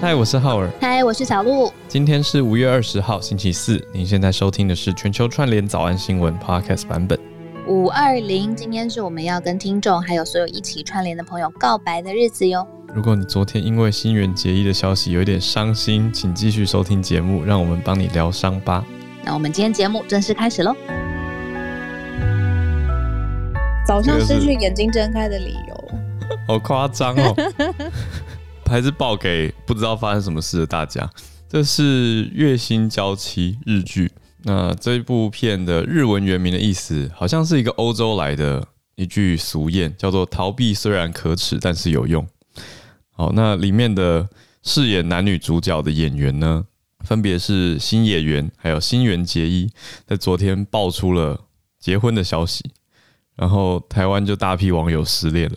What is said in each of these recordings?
嗨，我是浩尔。嗨，我是小鹿。今天是五月二十号，星期四。您现在收听的是全球串联早安新闻 Podcast 版本。五二零，今天是我们要跟听众还有所有一起串联的朋友告白的日子哟。如果你昨天因为新垣结衣的消息有一点伤心，请继续收听节目，让我们帮你疗伤吧。那我们今天节目正式开始喽。早上失去眼睛睁开的理由，好夸张哦。还是报给不知道发生什么事的大家。这是《月薪娇妻》日剧。那这部片的日文原名的意思，好像是一个欧洲来的一句俗谚，叫做“逃避虽然可耻，但是有用”。好，那里面的饰演男女主角的演员呢，分别是新演员还有新垣结衣，在昨天爆出了结婚的消息，然后台湾就大批网友失恋了。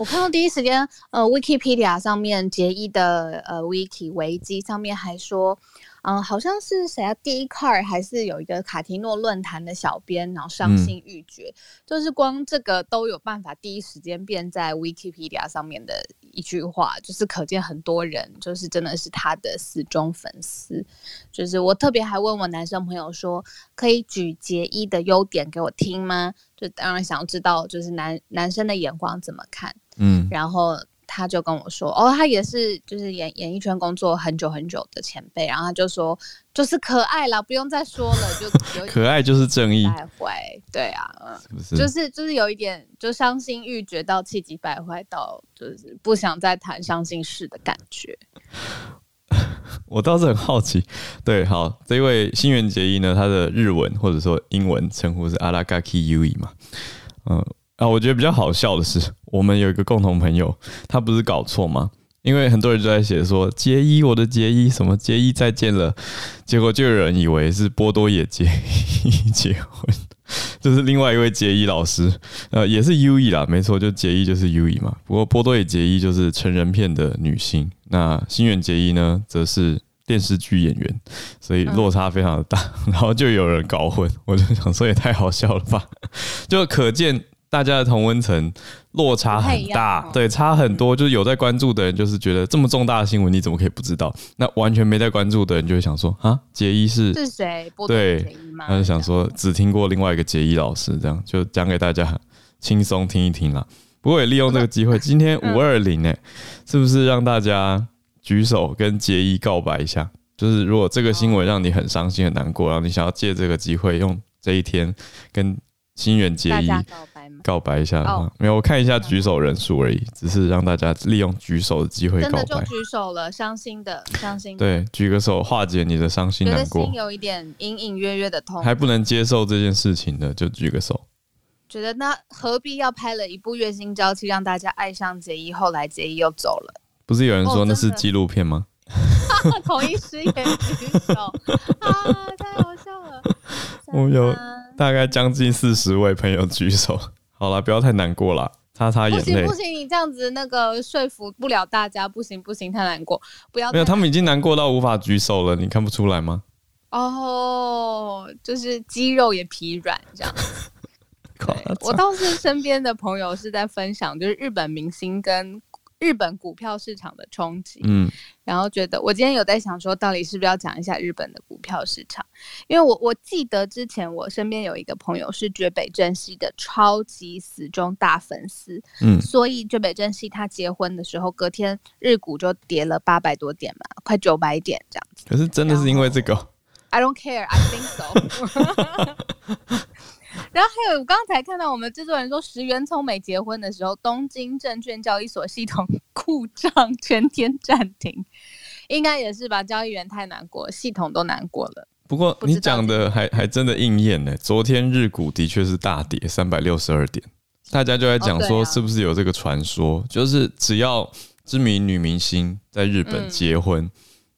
我看到第一时间，呃，Wikipedia 上面结衣的呃 Wiki 维基上面还说，嗯、好像是谁啊？Dcard 还是有一个卡提诺论坛的小编，然后伤心欲绝，就是光这个都有办法第一时间变在 Wikipedia 上面的一句话，就是可见很多人就是真的是他的死忠粉丝。就是我特别还问我男生朋友说，可以举结衣的优点给我听吗？就当然想要知道，就是男男生的眼光怎么看。嗯，然后他就跟我说，哦，他也是就是演演艺圈工作很久很久的前辈，然后他就说，就是可爱啦，不用再说了，就 可爱就是正义，败坏，对啊，嗯，是就是就是有一点就伤心欲绝到气急败坏到就是不想再谈伤心事的感觉。我倒是很好奇，对，好，这一位新垣结衣呢，他的日文或者说英文称呼是阿拉嘎基 u 伊嘛，嗯。啊，我觉得比较好笑的是，我们有一个共同朋友，他不是搞错吗？因为很多人就在写说结衣，我的结衣，什么结衣再见了，结果就有人以为是波多野结衣结婚，就是另外一位结衣老师，呃，也是 U E 啦，没错，就结衣就是 U E 嘛。不过波多野结衣就是成人片的女星，那新垣结衣呢，则是电视剧演员，所以落差非常的大，然后就有人搞混，我就想说也太好笑了吧，就可见。大家的同温层落差很大，对，差很多。就是有在关注的人，就是觉得这么重大的新闻，你怎么可以不知道？那完全没在关注的人，就会想说啊，杰一是是谁？对，他就想说只听过另外一个杰一老师，这样就讲给大家轻松听一听啦。不过也利用这个机会，今天五二零哎，是不是让大家举手跟杰一告白一下？就是如果这个新闻让你很伤心、很难过，然后你想要借这个机会，用这一天跟心远结衣告白。一下的话，oh, 没有，我看一下举手人数而已，只是让大家利用举手的机会告白。真的就举手了，伤心的，伤心的。对，举个手化解你的伤心难过。心有一点隐隐约约的痛，还不能接受这件事情的，就举个手。觉得那何必要拍了一部《月薪娇妻》让大家爱上结衣，后来结衣又走了？不是有人说那是纪录片吗？同一时间举手 啊，太好笑了！我有大概将近四十位朋友举手。好了，不要太难过了，擦擦眼泪。不行不行，你这样子那个说服不了大家，不行不行，太难过，不要。没有，他们已经难过到无法举手了，你看不出来吗？哦，就是肌肉也疲软这样。我倒是身边的朋友是在分享，就是日本明星跟。日本股票市场的冲击，嗯，然后觉得我今天有在想说，到底是不是要讲一下日本的股票市场？因为我我记得之前我身边有一个朋友是绝北真希的超级死忠大粉丝，嗯，所以绝北真希他结婚的时候，隔天日股就跌了八百多点嘛，快九百点这样子。可是真的是因为这个？I don't care, I think so. 然后还有，我刚才看到我们制作人说，石原聪美结婚的时候，东京证券交易所系统 故障，全天暂停，应该也是吧？交易员太难过，系统都难过了。不过你讲的还还真的应验呢，昨天日股的确是大跌三百六十二点，大家就在讲说，是不是有这个传说，哦啊、就是只要知名女明星在日本结婚，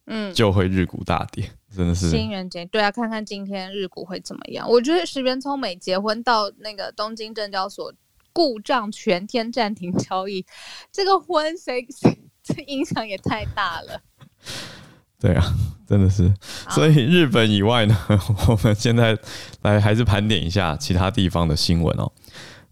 嗯，嗯就会日股大跌。真的是新人节，对啊，看看今天日股会怎么样？我觉得石原聪美结婚到那个东京证交所故障，全天暂停交易，这个婚谁谁这影响也太大了。对啊，真的是。所以日本以外呢，我们现在来还是盘点一下其他地方的新闻哦，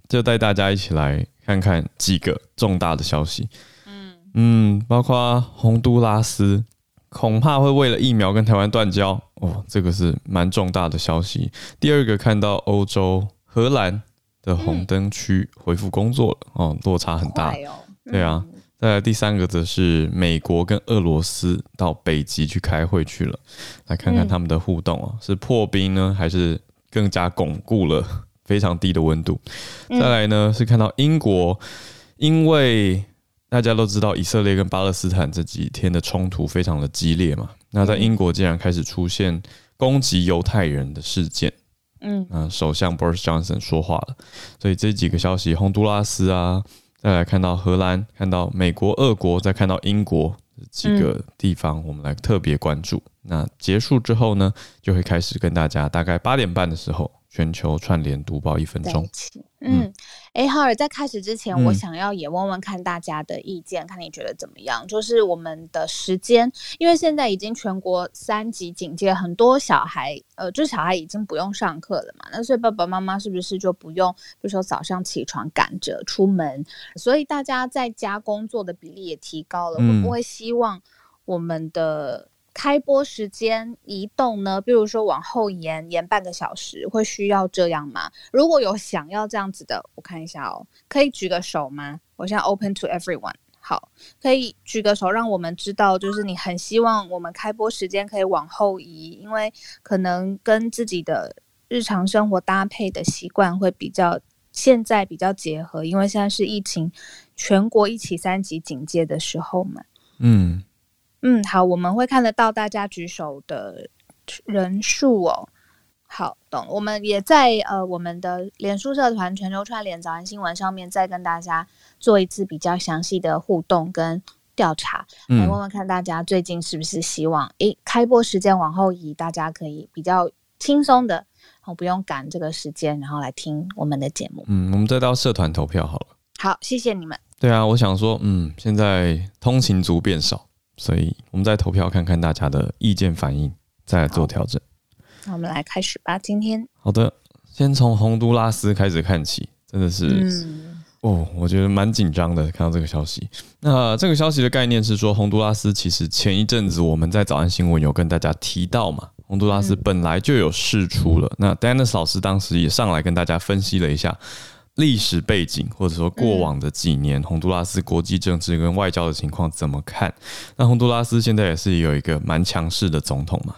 就带大家一起来看看几个重大的消息。嗯，嗯，包括洪都拉斯，恐怕会为了疫苗跟台湾断交。哦，这个是蛮重大的消息。第二个看到欧洲荷兰的红灯区恢复工作了、嗯、哦，落差很大，哦。嗯、对啊。再来第三个则是美国跟俄罗斯到北极去开会去了，来看看他们的互动啊，是破冰呢，还是更加巩固了？非常低的温度？再来呢是看到英国，因为大家都知道以色列跟巴勒斯坦这几天的冲突非常的激烈嘛，那在英国竟然开始出现攻击犹太人的事件，嗯，啊，首相 Boris Johnson 说话了，所以这几个消息，洪都拉斯啊。再来看到荷兰，看到美国、俄国，再看到英国几个地方，我们来特别关注。嗯、那结束之后呢，就会开始跟大家大概八点半的时候。全球串联读报一分钟。嗯，哎，浩尔，在开始之前，我想要也问问看大家的意见，嗯、看你觉得怎么样？就是我们的时间，因为现在已经全国三级警戒，很多小孩，呃，就是小孩已经不用上课了嘛。那所以爸爸妈妈是不是就不用，比如说早上起床赶着出门？所以大家在家工作的比例也提高了，会不会希望我们的？开播时间移动呢？比如说往后延延半个小时，会需要这样吗？如果有想要这样子的，我看一下哦，可以举个手吗？我现在 open to everyone。好，可以举个手，让我们知道，就是你很希望我们开播时间可以往后移，因为可能跟自己的日常生活搭配的习惯会比较现在比较结合，因为现在是疫情全国一起三级警戒的时候嘛。嗯。嗯，好，我们会看得到大家举手的人数哦。好，懂。我们也在呃我们的脸书社团全球串联早安新闻上面，再跟大家做一次比较详细的互动跟调查，来问问看大家最近是不是希望诶开播时间往后移，大家可以比较轻松的，哦不用赶这个时间，然后来听我们的节目。嗯，我们再到社团投票好了。好，谢谢你们。对啊，我想说，嗯，现在通勤族变少。所以，我们再投票看看大家的意见反应，再来做调整。那我们来开始吧。今天好的，先从洪都拉斯开始看起，真的是，嗯、哦，我觉得蛮紧张的。看到这个消息，那这个消息的概念是说，洪都拉斯其实前一阵子我们在早安新闻有跟大家提到嘛，洪都拉斯本来就有事出了。嗯、那 Dennis 老师当时也上来跟大家分析了一下。历史背景，或者说过往的几年，洪都拉斯国际政治跟外交的情况怎么看？那洪都拉斯现在也是有一个蛮强势的总统嘛。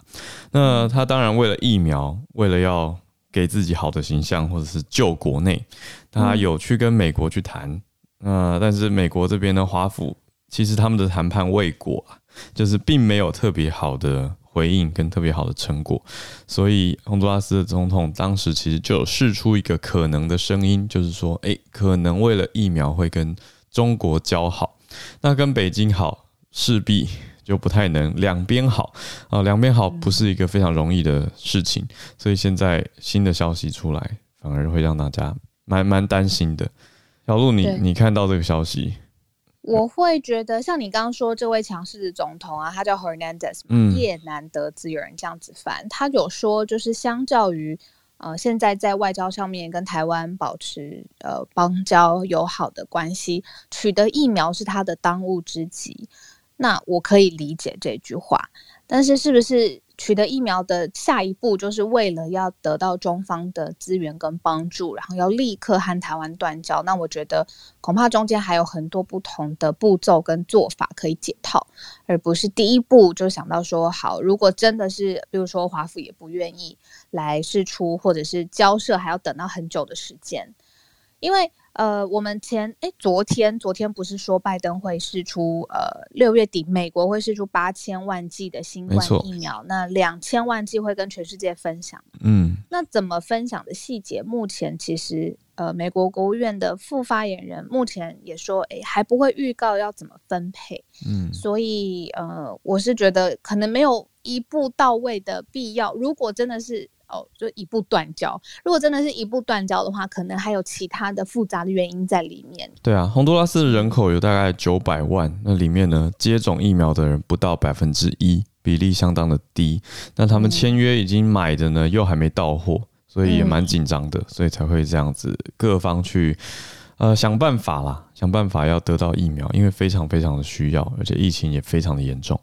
那他当然为了疫苗，为了要给自己好的形象，或者是救国内，他有去跟美国去谈。呃，但是美国这边的华府，其实他们的谈判未果，就是并没有特别好的。回应跟特别好的成果，所以洪都拉斯的总统当时其实就有释出一个可能的声音，就是说，诶，可能为了疫苗会跟中国交好，那跟北京好势必 就不太能两边好啊，两边好不是一个非常容易的事情，所以现在新的消息出来，反而会让大家蛮蛮担心的。小路你，你你看到这个消息？我会觉得，像你刚刚说这位强势的总统啊，他叫 Hernandez，叶南德兹，有人这样子翻。他有说，就是相较于呃，现在在外交上面跟台湾保持呃邦交友好的关系，取得疫苗是他的当务之急。那我可以理解这句话，但是是不是？取得疫苗的下一步，就是为了要得到中方的资源跟帮助，然后要立刻和台湾断交。那我觉得恐怕中间还有很多不同的步骤跟做法可以解套，而不是第一步就想到说好，如果真的是，比如说华府也不愿意来试出，或者是交涉还要等到很久的时间，因为。呃，我们前诶，昨天昨天不是说拜登会试出呃六月底美国会试出八千万剂的新冠疫苗，那两千万剂会跟全世界分享。嗯，那怎么分享的细节，目前其实呃美国国务院的副发言人目前也说，诶还不会预告要怎么分配。嗯，所以呃我是觉得可能没有一步到位的必要。如果真的是。哦，就一步断交。如果真的是一步断交的话，可能还有其他的复杂的原因在里面。对啊，洪都拉斯的人口有大概九百万，那里面呢，接种疫苗的人不到百分之一，比例相当的低。那他们签约已经买的呢，又还没到货，所以也蛮紧张的，所以才会这样子各方去呃，想办法啦，想办法要得到疫苗，因为非常非常的需要，而且疫情也非常的严重。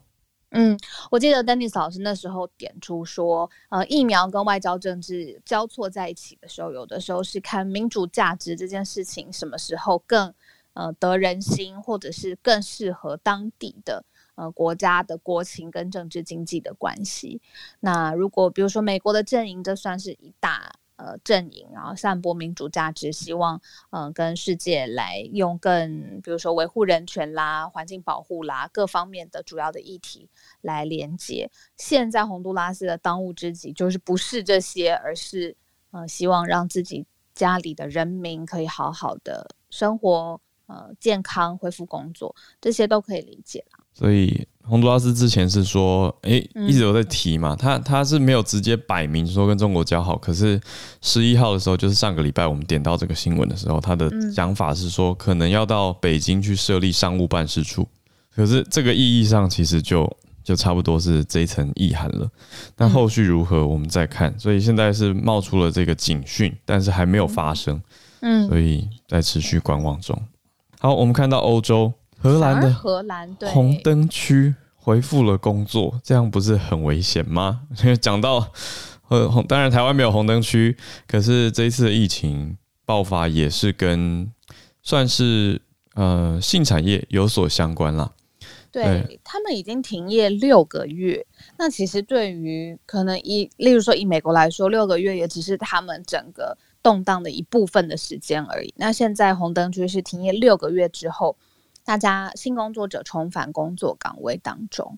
嗯，我记得 Dennis 老师那时候点出说，呃，疫苗跟外交政治交错在一起的时候，有的时候是看民主价值这件事情什么时候更呃得人心，或者是更适合当地的呃国家的国情跟政治经济的关系。那如果比如说美国的阵营，这算是一大。呃，阵营然后散播民主价值，希望嗯、跟世界来用更，比如说维护人权啦、环境保护啦各方面的主要的议题来连接。现在洪都拉斯的当务之急就是不是这些，而是呃希望让自己家里的人民可以好好的生活，呃健康恢复工作，这些都可以理解。所以。洪都拉斯之前是说，诶、欸，一直有在提嘛，他他是没有直接摆明说跟中国交好，可是十一号的时候，就是上个礼拜我们点到这个新闻的时候，他的讲法是说，可能要到北京去设立商务办事处，可是这个意义上其实就就差不多是这一层意涵了。但后续如何，我们再看。所以现在是冒出了这个警讯，但是还没有发生，嗯，所以在持续观望中。好，我们看到欧洲。荷兰的荷兰对红灯区恢复了工作，这样不是很危险吗？因 为讲到呃红，当然台湾没有红灯区，可是这一次的疫情爆发也是跟算是呃性产业有所相关啦。对，对他们已经停业六个月，那其实对于可能以例如说以美国来说，六个月也只是他们整个动荡的一部分的时间而已。那现在红灯区是停业六个月之后。大家性工作者重返工作岗位当中，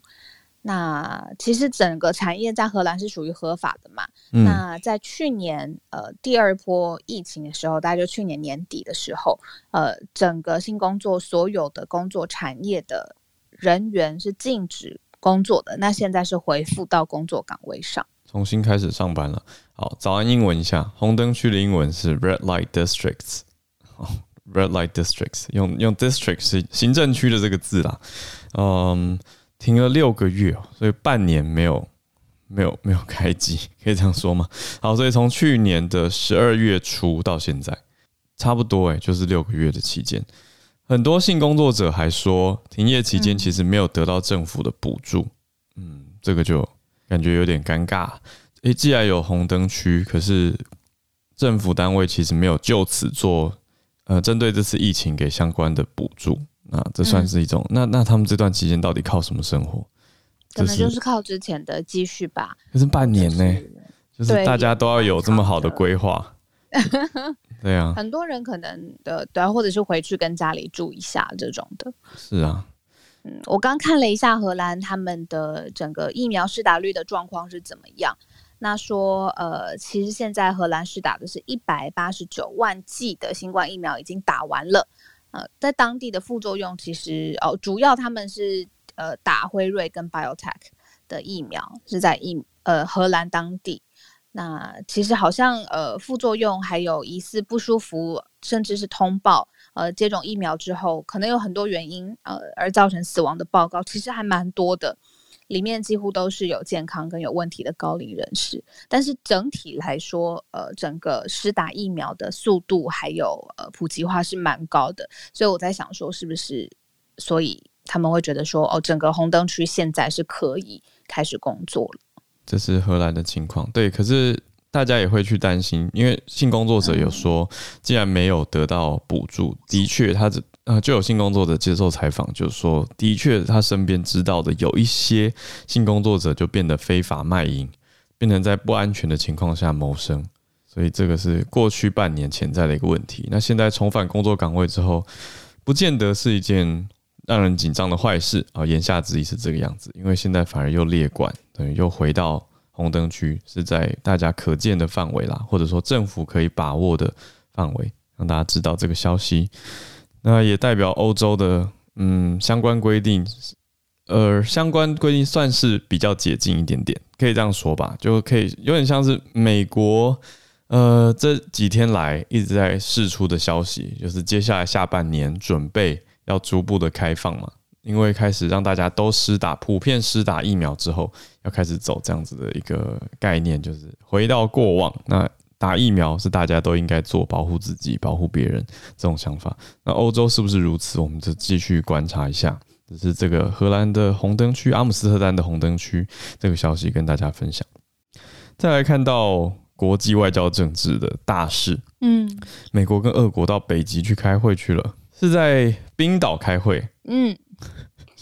那其实整个产业在荷兰是属于合法的嘛？嗯、那在去年呃第二波疫情的时候，大概就去年年底的时候，呃，整个性工作所有的工作产业的人员是禁止工作的。那现在是恢复到工作岗位上，重新开始上班了。好，早安英文一下，红灯区的英文是 Red Light Districts。Red light districts 用用 district 是行政区的这个字啦，嗯，停了六个月，所以半年没有没有没有开机，可以这样说吗？好，所以从去年的十二月初到现在，差不多诶，就是六个月的期间，很多性工作者还说停业期间其实没有得到政府的补助，嗯，这个就感觉有点尴尬。诶，既然有红灯区，可是政府单位其实没有就此做。呃，针对这次疫情给相关的补助，那这算是一种。嗯、那那他们这段期间到底靠什么生活？可能就是靠之前的积蓄吧。可是半年呢，就是大家都要有这么好的规划。对啊，很多人可能的对，或者是回去跟家里住一下这种的。是啊，嗯，我刚看了一下荷兰他们的整个疫苗施打率的状况是怎么样。那说，呃，其实现在荷兰是打的是一百八十九万剂的新冠疫苗已经打完了，呃，在当地的副作用其实哦，主要他们是呃打辉瑞跟 BioTech 的疫苗是在疫呃荷兰当地，那其实好像呃副作用还有疑似不舒服，甚至是通报呃接种疫苗之后可能有很多原因呃而造成死亡的报告，其实还蛮多的。里面几乎都是有健康跟有问题的高龄人士，但是整体来说，呃，整个施打疫苗的速度还有呃普及化是蛮高的，所以我在想说，是不是所以他们会觉得说，哦，整个红灯区现在是可以开始工作了。这是荷兰的情况，对，可是大家也会去担心，因为性工作者有说，既然没有得到补助，的确他这。呃，就有性工作者接受采访，就是说，的确，他身边知道的有一些性工作者就变得非法卖淫，变成在不安全的情况下谋生，所以这个是过去半年潜在的一个问题。那现在重返工作岗位之后，不见得是一件让人紧张的坏事啊。言下之意是这个样子，因为现在反而又列管，等于又回到红灯区，是在大家可见的范围啦，或者说政府可以把握的范围，让大家知道这个消息。那也代表欧洲的嗯相关规定，呃，相关规定算是比较解禁一点点，可以这样说吧，就可以有点像是美国呃这几天来一直在释出的消息，就是接下来下半年准备要逐步的开放嘛，因为开始让大家都施打普遍施打疫苗之后，要开始走这样子的一个概念，就是回到过往那。打疫苗是大家都应该做，保护自己、保护别人这种想法。那欧洲是不是如此？我们就继续观察一下。这是这个荷兰的红灯区，阿姆斯特丹的红灯区这个消息跟大家分享。再来看到国际外交政治的大事，嗯，美国跟俄国到北极去开会去了，是在冰岛开会，嗯。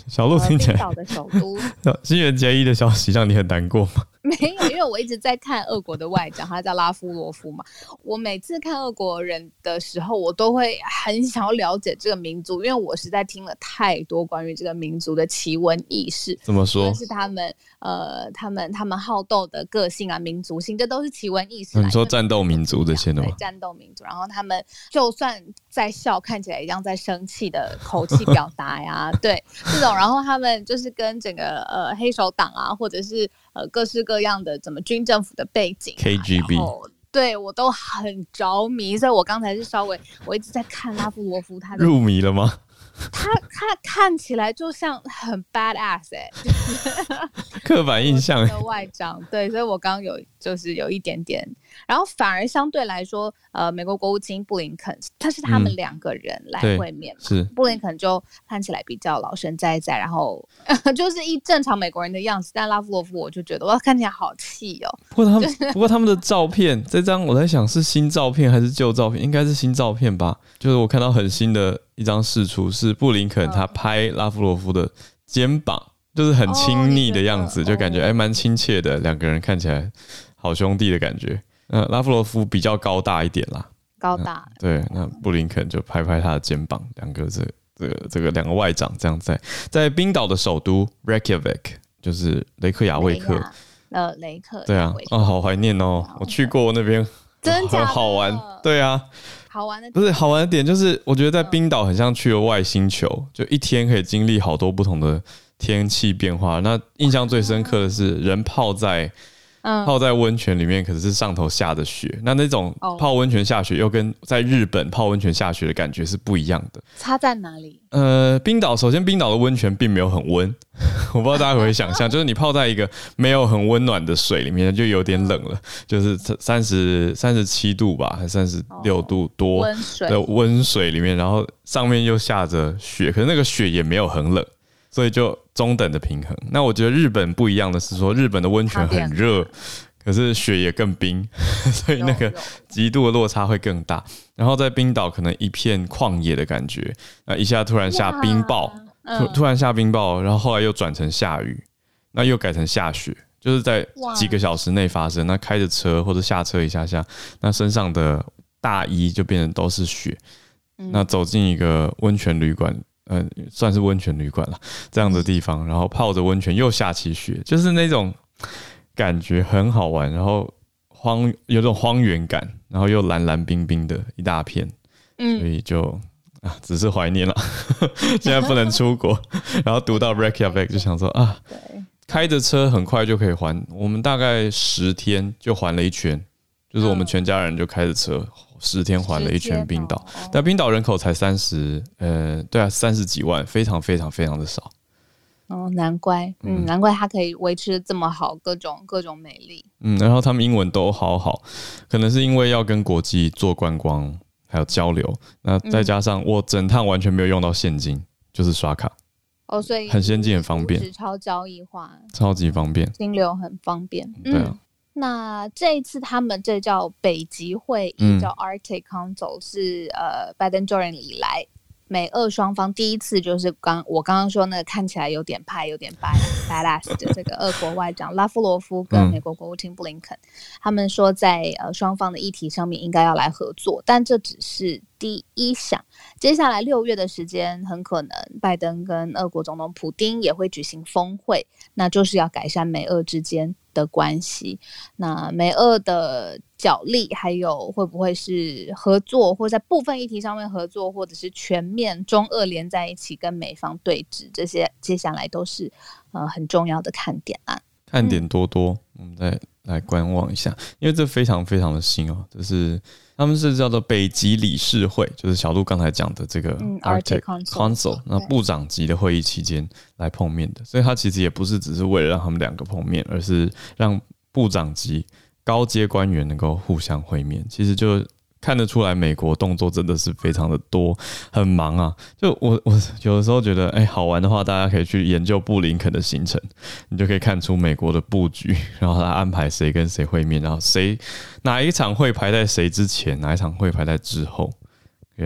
小鹿听起来，冰岛的首都。新垣结衣的消息让你很难过吗？没有，因为我一直在看俄国的外长，他叫拉夫罗夫嘛。我每次看俄国人的时候，我都会很想要了解这个民族，因为我实在听了太多关于这个民族的奇闻异事。怎么说？是他们呃，他们他们好斗的个性啊，民族性，这都是奇闻异事。你说战斗民族这些的吗？对，战斗民族。然后他们就算在笑，看起来一样在生气的口气表达呀，对这种。然后他们就是跟整个呃黑手党啊，或者是呃各式各样的怎么军政府的背景、啊、KGB，对我都很着迷。所以我刚才是稍微我一直在看拉夫罗夫他的入迷了吗？他他看起来就像很 badass 哎、欸，刻板印象 的外长对，所以我刚刚有就是有一点点，然后反而相对来说，呃，美国国务卿布林肯他是他们两个人来会面嘛，是布林肯就看起来比较老神在在，然后 就是一正常美国人的样子，但拉夫罗夫我就觉得哇，看起来好气哦。不过他们不过他们的照片这张我在想是新照片还是旧照片，应该是新照片吧，就是我看到很新的。一张释出是布林肯他拍拉夫罗夫的肩膀，就是很亲昵的样子，就感觉哎蛮亲切的，两个人看起来好兄弟的感觉。那拉夫罗夫比较高大一点啦，高大对。那布林肯就拍拍他的肩膀，两个这这个这个两个外长这样在在冰岛的首都 Reykjavik，就是雷克雅未克。呃，雷克对啊，啊好怀念哦，我去过那边，真的 好玩。对啊。好玩的不是好玩的点，就是我觉得在冰岛很像去了外星球，就一天可以经历好多不同的天气变化。那印象最深刻的是人泡在。嗯，泡在温泉里面，可是上头下着雪。那那种泡温泉下雪，又跟在日本泡温泉下雪的感觉是不一样的。差在哪里？呃，冰岛首先，冰岛的温泉并没有很温，我不知道大家可以想象，就是你泡在一个没有很温暖的水里面，就有点冷了，就是三十三十七度吧，还三十六度多的温水里面，然后上面又下着雪，可是那个雪也没有很冷。所以就中等的平衡。那我觉得日本不一样的是说，日本的温泉很热，可是雪也更冰，所以那个极度的落差会更大。然后在冰岛可能一片旷野的感觉，那一下突然下冰雹，突突然下冰雹，然后后来又转成下雨，那又改成下雪，就是在几个小时内发生。那开着车或者下车一下下，那身上的大衣就变成都是雪。那走进一个温泉旅馆。嗯，算是温泉旅馆了，这样的地方，然后泡着温泉又下起雪，就是那种感觉很好玩，然后荒有种荒原感，然后又蓝蓝冰冰的一大片，嗯，所以就啊，只是怀念了，现在不能出国，然后读到 Reykjavik 就想说啊，开着车很快就可以环，我们大概十天就环了一圈，就是我们全家人就开着车。十天环了一圈冰岛，但冰岛人口才三十，呃，对啊，三十几万，非常非常非常的少。哦，难怪，嗯，难怪它可以维持这么好，各种各种美丽。嗯，然后他们英文都好好，可能是因为要跟国际做观光还有交流，那再加上我整趟完全没有用到现金，就是刷卡。哦，所以很先进，很方便，超交易化，超级方便，金流很方便。对啊。那这一次他们这叫北极会议，叫 Arctic Council，是呃拜登就任以来美俄双方第一次，就是刚我刚刚说那个看起来有点派、有点 badass 的这个俄国外长拉夫罗夫跟美国国务卿布林肯，他们说在呃双方的议题上面应该要来合作，但这只是第一项。接下来六月的时间，很可能拜登跟俄国总统普京也会举行峰会，那就是要改善美俄之间的关系，那美俄的角力，还有会不会是合作，或在部分议题上面合作，或者是全面中俄连在一起跟美方对峙，这些接下来都是呃很重要的看点啊。看点多多，我们再来观望一下，因为这非常非常的新哦，就是。他们是叫做北极理事会，就是小鹿刚才讲的这个 Arctic Council，那部长级的会议期间来碰面的，所以他其实也不是只是为了让他们两个碰面，而是让部长级高阶官员能够互相会面，其实就看得出来，美国动作真的是非常的多，很忙啊。就我我有的时候觉得，哎、好玩的话，大家可以去研究布林肯的行程，你就可以看出美国的布局，然后他安排谁跟谁会面，然后谁哪一场会排在谁之前，哪一场会排在之后。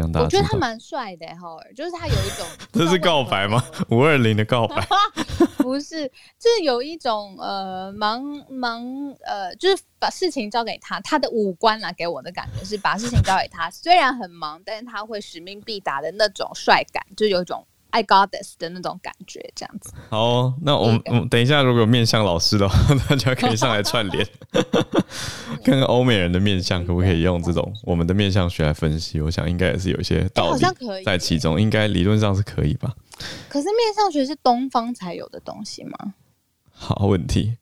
我觉得他蛮帅的哈，就是他有一种，这是告白吗？五二零的告白？不是，就是有一种呃忙忙呃，就是把事情交给他，他的五官啊给我的感觉是把事情交给他，虽然很忙，但是他会使命必达的那种帅感，就有一种。I got this 的那种感觉，这样子。好、哦，那我们我们等一下，如果有面相老师的话，大家可以上来串联，看看欧美人的面相可不可以用这种我们的面相学来分析。我想应该也是有一些道理在其中，应该理论上是可以吧？可是面相学是东方才有的东西吗？好问题，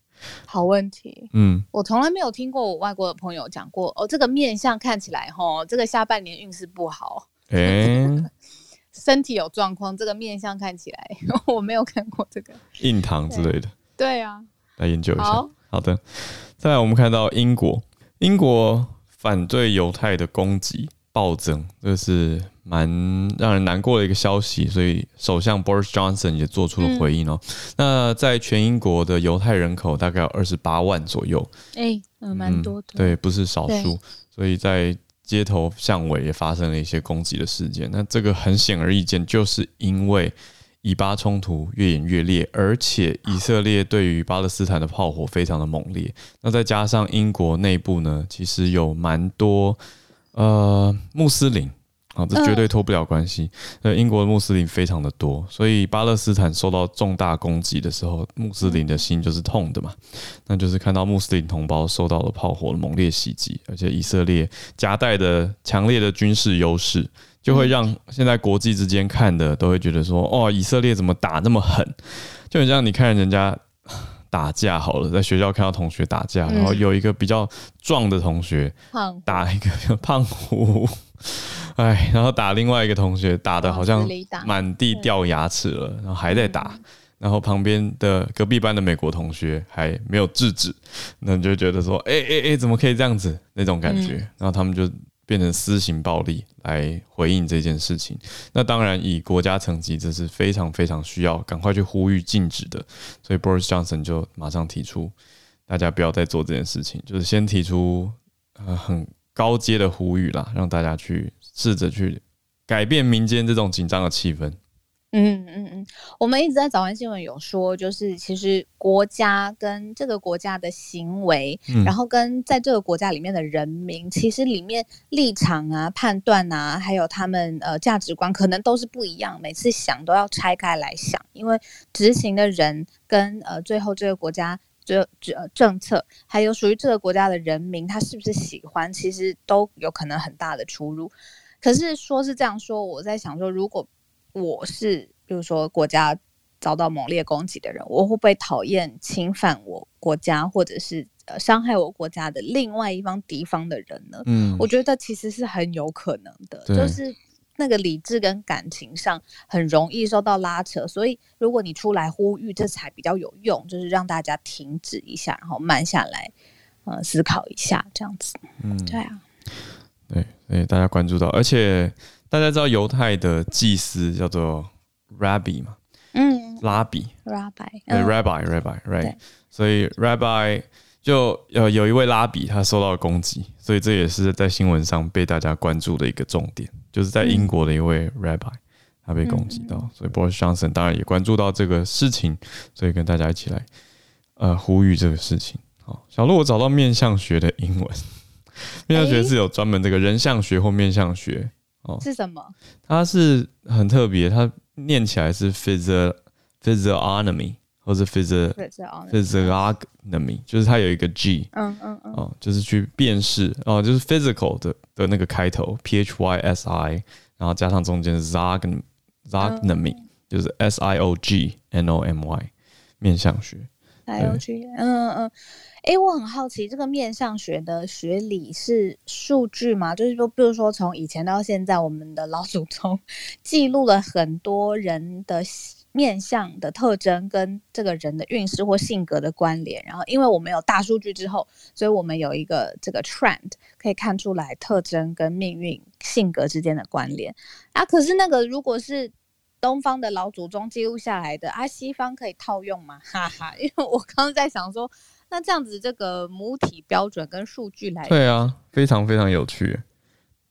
好问题。嗯，我从来没有听过我外国的朋友讲过哦，这个面相看起来齁，这个下半年运势不好。哎、欸。身体有状况，这个面相看起来 我没有看过这个印堂之类的。对啊，来研究一下。好，好的。再来，我们看到英国，英国反对犹太的攻击暴增，这是蛮让人难过的一个消息。所以，首相 Boris Johnson 也做出了回应哦。嗯、那在全英国的犹太人口大概有二十八万左右，哎、欸，嗯，蛮多的。对，不是少数。所以在街头巷尾也发生了一些攻击的事件，那这个很显而易见，就是因为以巴冲突越演越烈，而且以色列对于巴勒斯坦的炮火非常的猛烈，那再加上英国内部呢，其实有蛮多呃穆斯林。啊，这绝对脱不了关系。呃，英国的穆斯林非常的多，所以巴勒斯坦受到重大攻击的时候，穆斯林的心就是痛的嘛。那就是看到穆斯林同胞受到了炮火的猛烈袭击，而且以色列夹带的强烈的军事优势，就会让现在国际之间看的都会觉得说，哦，以色列怎么打那么狠？就很像你看人家打架好了，在学校看到同学打架，然后有一个比较壮的同学打一个 胖虎。哎，然后打另外一个同学，打的好像满地掉牙齿了，然后还在打，然后旁边的隔壁班的美国同学还没有制止，那你就觉得说，哎哎哎，怎么可以这样子？那种感觉，然后他们就变成私刑暴力来回应这件事情。那当然，以国家层级，这是非常非常需要赶快去呼吁禁止的。所以 Boris Johnson 就马上提出，大家不要再做这件事情，就是先提出呃很高阶的呼吁啦，让大家去。试着去改变民间这种紧张的气氛。嗯嗯嗯，我们一直在早安新闻有说，就是其实国家跟这个国家的行为，嗯、然后跟在这个国家里面的人民，其实里面立场啊、判断啊，还有他们呃价值观，可能都是不一样。每次想都要拆开来想，因为执行的人跟呃最后这个国家这这政策，还有属于这个国家的人民，他是不是喜欢，其实都有可能很大的出入。可是说是这样说，我在想说，如果我是比如说国家遭到猛烈攻击的人，我会不会讨厌侵犯我国家或者是呃伤害我国家的另外一方敌方的人呢？嗯，我觉得其实是很有可能的，就是那个理智跟感情上很容易受到拉扯，所以如果你出来呼吁，这才比较有用，就是让大家停止一下，然后慢下来，呃，思考一下这样子。嗯，对啊。对，对，大家关注到，而且大家知道犹太的祭司叫做 Rabbi 嘛？嗯，拉比，Rabbi，对，Rabbi，Rabbi，right，所以 Rabbi 就呃有一位拉比他受到了攻击，所以这也是在新闻上被大家关注的一个重点，就是在英国的一位 Rabbi 他被攻击到，所以 Boris Johnson 当然也关注到这个事情，所以跟大家一起来呃呼吁这个事情。好，小鹿，我找到面相学的英文。面相学是有专门这个人相学或面相学哦，是什么？它是很特别，它念起来是 physio physiognomy 或者 physio physiognomy，就是它有一个 g，嗯嗯嗯，哦，就是去辨识哦，就是 physical 的的那个开头 p h y s i，然后加上中间 siognomy，就是 s i o g n o m y，面相学，i o g，嗯嗯嗯。哎，我很好奇，这个面相学的学理是数据吗？就是说，比如说从以前到现在，我们的老祖宗 记录了很多人的面相的特征跟这个人的运势或性格的关联。然后，因为我们有大数据之后，所以我们有一个这个 trend 可以看出来特征跟命运性格之间的关联啊。可是那个如果是东方的老祖宗记录下来的啊，西方可以套用吗？哈哈，因为我刚刚在想说，那这样子这个母体标准跟数据来，对啊，非常非常有趣。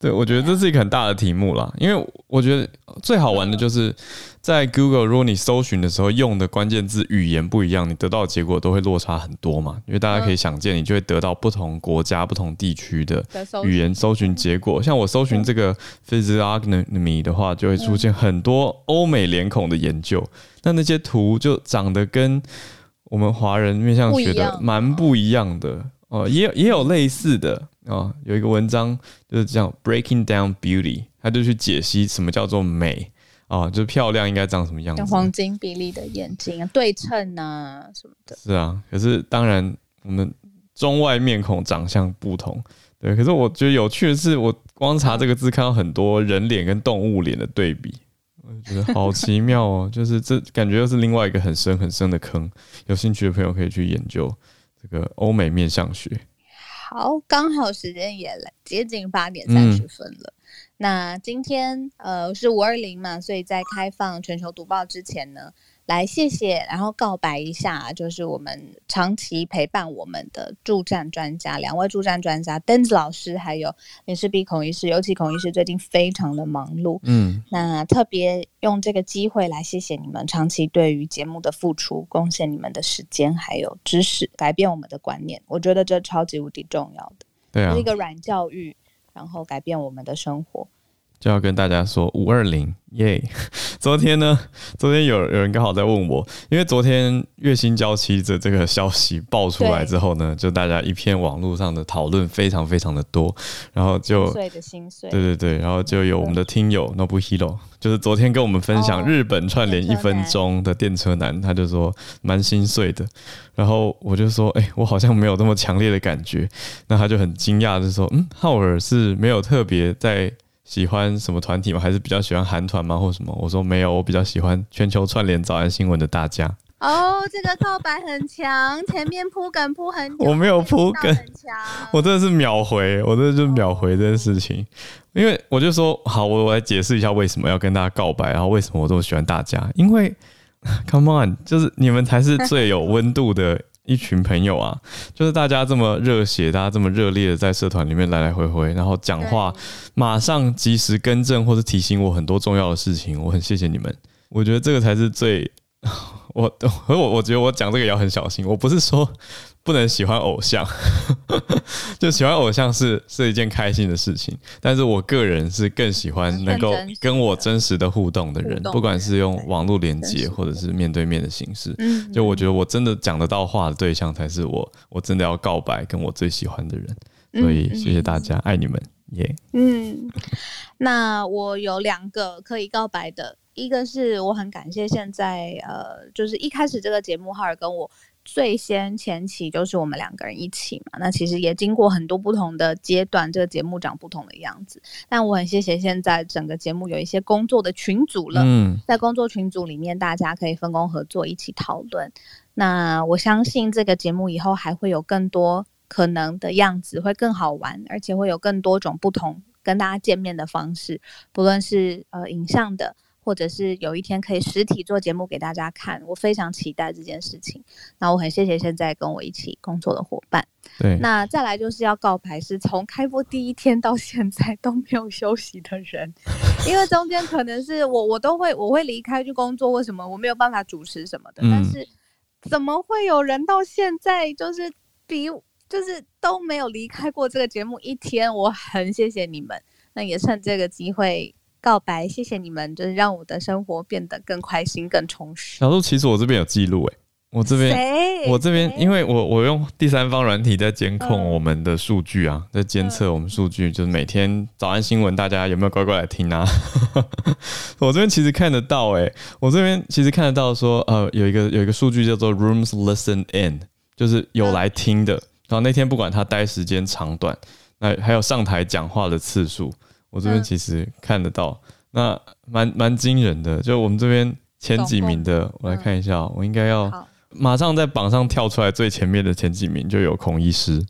对，我觉得这是一个很大的题目啦，因为我觉得最好玩的就是在 Google，如果你搜寻的时候用的关键字语言不一样，你得到的结果都会落差很多嘛。因为大家可以想见，你就会得到不同国家、不同地区的语言搜寻结果。像我搜寻这个 physiognomy 的话，就会出现很多欧美脸孔的研究，那那些图就长得跟我们华人面向学的蛮不一样的哦，也有也有类似的。哦，有一个文章就是叫 Breaking Down Beauty，他就去解析什么叫做美啊，就是漂亮应该长什么样子，像黄金比例的眼睛啊，对称啊什么的。是啊，可是当然我们中外面孔长相不同，对。可是我觉得有趣的是，我光查这个字看到很多人脸跟动物脸的对比，我觉得好奇妙哦。就是这感觉又是另外一个很深很深的坑，有兴趣的朋友可以去研究这个欧美面相学。好，刚好时间也来接近八点三十分了。嗯、那今天呃是五二零嘛，所以在开放全球读报之前呢，来谢谢，然后告白一下，就是我们长期陪伴我们的助战专家，两位助战专家，邓子老师还有林氏璧孔医师，尤其孔医师最近非常的忙碌，嗯，那特别用这个机会来谢谢你们长期对于节目的付出，贡献你们的时间还有知识，改变我们的观念，我觉得这超级无敌重要的，对啊，是一个软教育，然后改变我们的生活。就要跟大家说五二零耶！昨天呢，昨天有有人刚好在问我，因为昨天月薪娇妻的这个消息爆出来之后呢，就大家一片网络上的讨论非常非常的多，然后就心碎的心碎，对对对，然后就有我们的听友 Nobuhiro，就是昨天跟我们分享日本串联一分钟的电车男，他就说蛮心碎的，然后我就说，哎，我好像没有那么强烈的感觉，那他就很惊讶，就说，嗯，浩尔是没有特别在。喜欢什么团体吗？还是比较喜欢韩团吗？或什么？我说没有，我比较喜欢全球串联早安新闻的大家。哦，这个告白很强，前面铺梗铺很久，我没有铺梗，我真的是秒回，我真的就秒回这件事情，因为我就说好，我我来解释一下为什么要跟大家告白，然后为什么我这么喜欢大家，因为 Come on，就是你们才是最有温度的。一群朋友啊，就是大家这么热血，大家这么热烈的在社团里面来来回回，然后讲话，马上及时更正或者提醒我很多重要的事情，我很谢谢你们。我觉得这个才是最，我我我觉得我讲这个也要很小心，我不是说。不能喜欢偶像，就喜欢偶像是是一件开心的事情。但是我个人是更喜欢能够跟我真实的互动的人，不管是用网络连接或者是面对面的形式。就我觉得我真的讲得到话的对象才是我，我真的要告白跟我最喜欢的人。所以谢谢大家，爱你们，耶。嗯，那我有两个可以告白的，一个是我很感谢现在呃，就是一开始这个节目哈尔跟我。最先前期就是我们两个人一起嘛，那其实也经过很多不同的阶段，这个节目长不同的样子。但我很谢谢现在整个节目有一些工作的群组了，嗯，在工作群组里面，大家可以分工合作，一起讨论。那我相信这个节目以后还会有更多可能的样子，会更好玩，而且会有更多种不同跟大家见面的方式，不论是呃影像的。或者是有一天可以实体做节目给大家看，我非常期待这件事情。那我很谢谢现在跟我一起工作的伙伴。对，那再来就是要告白，是从开播第一天到现在都没有休息的人，因为中间可能是我我都会我会离开去工作，为什么我没有办法主持什么的？嗯、但是怎么会有人到现在就是比就是都没有离开过这个节目一天？我很谢谢你们，那也趁这个机会。告白，谢谢你们，就是让我的生活变得更开心、更充实。小鹿，其实我这边有记录诶，我这边，我这边，因为我我用第三方软体在监控我们的数据啊，在监测我们数据，就是每天早安新闻，大家有没有乖乖来听啊？我这边其实看得到诶，我这边其实看得到说，呃，有一个有一个数据叫做 Rooms Listen In，就是有来听的。然后那天不管他待时间长短，那还有上台讲话的次数。我这边其实看得到，那蛮蛮惊人的。就我们这边前几名的，我来看一下，嗯、我应该要马上在榜上跳出来最前面的前几名就有孔医师。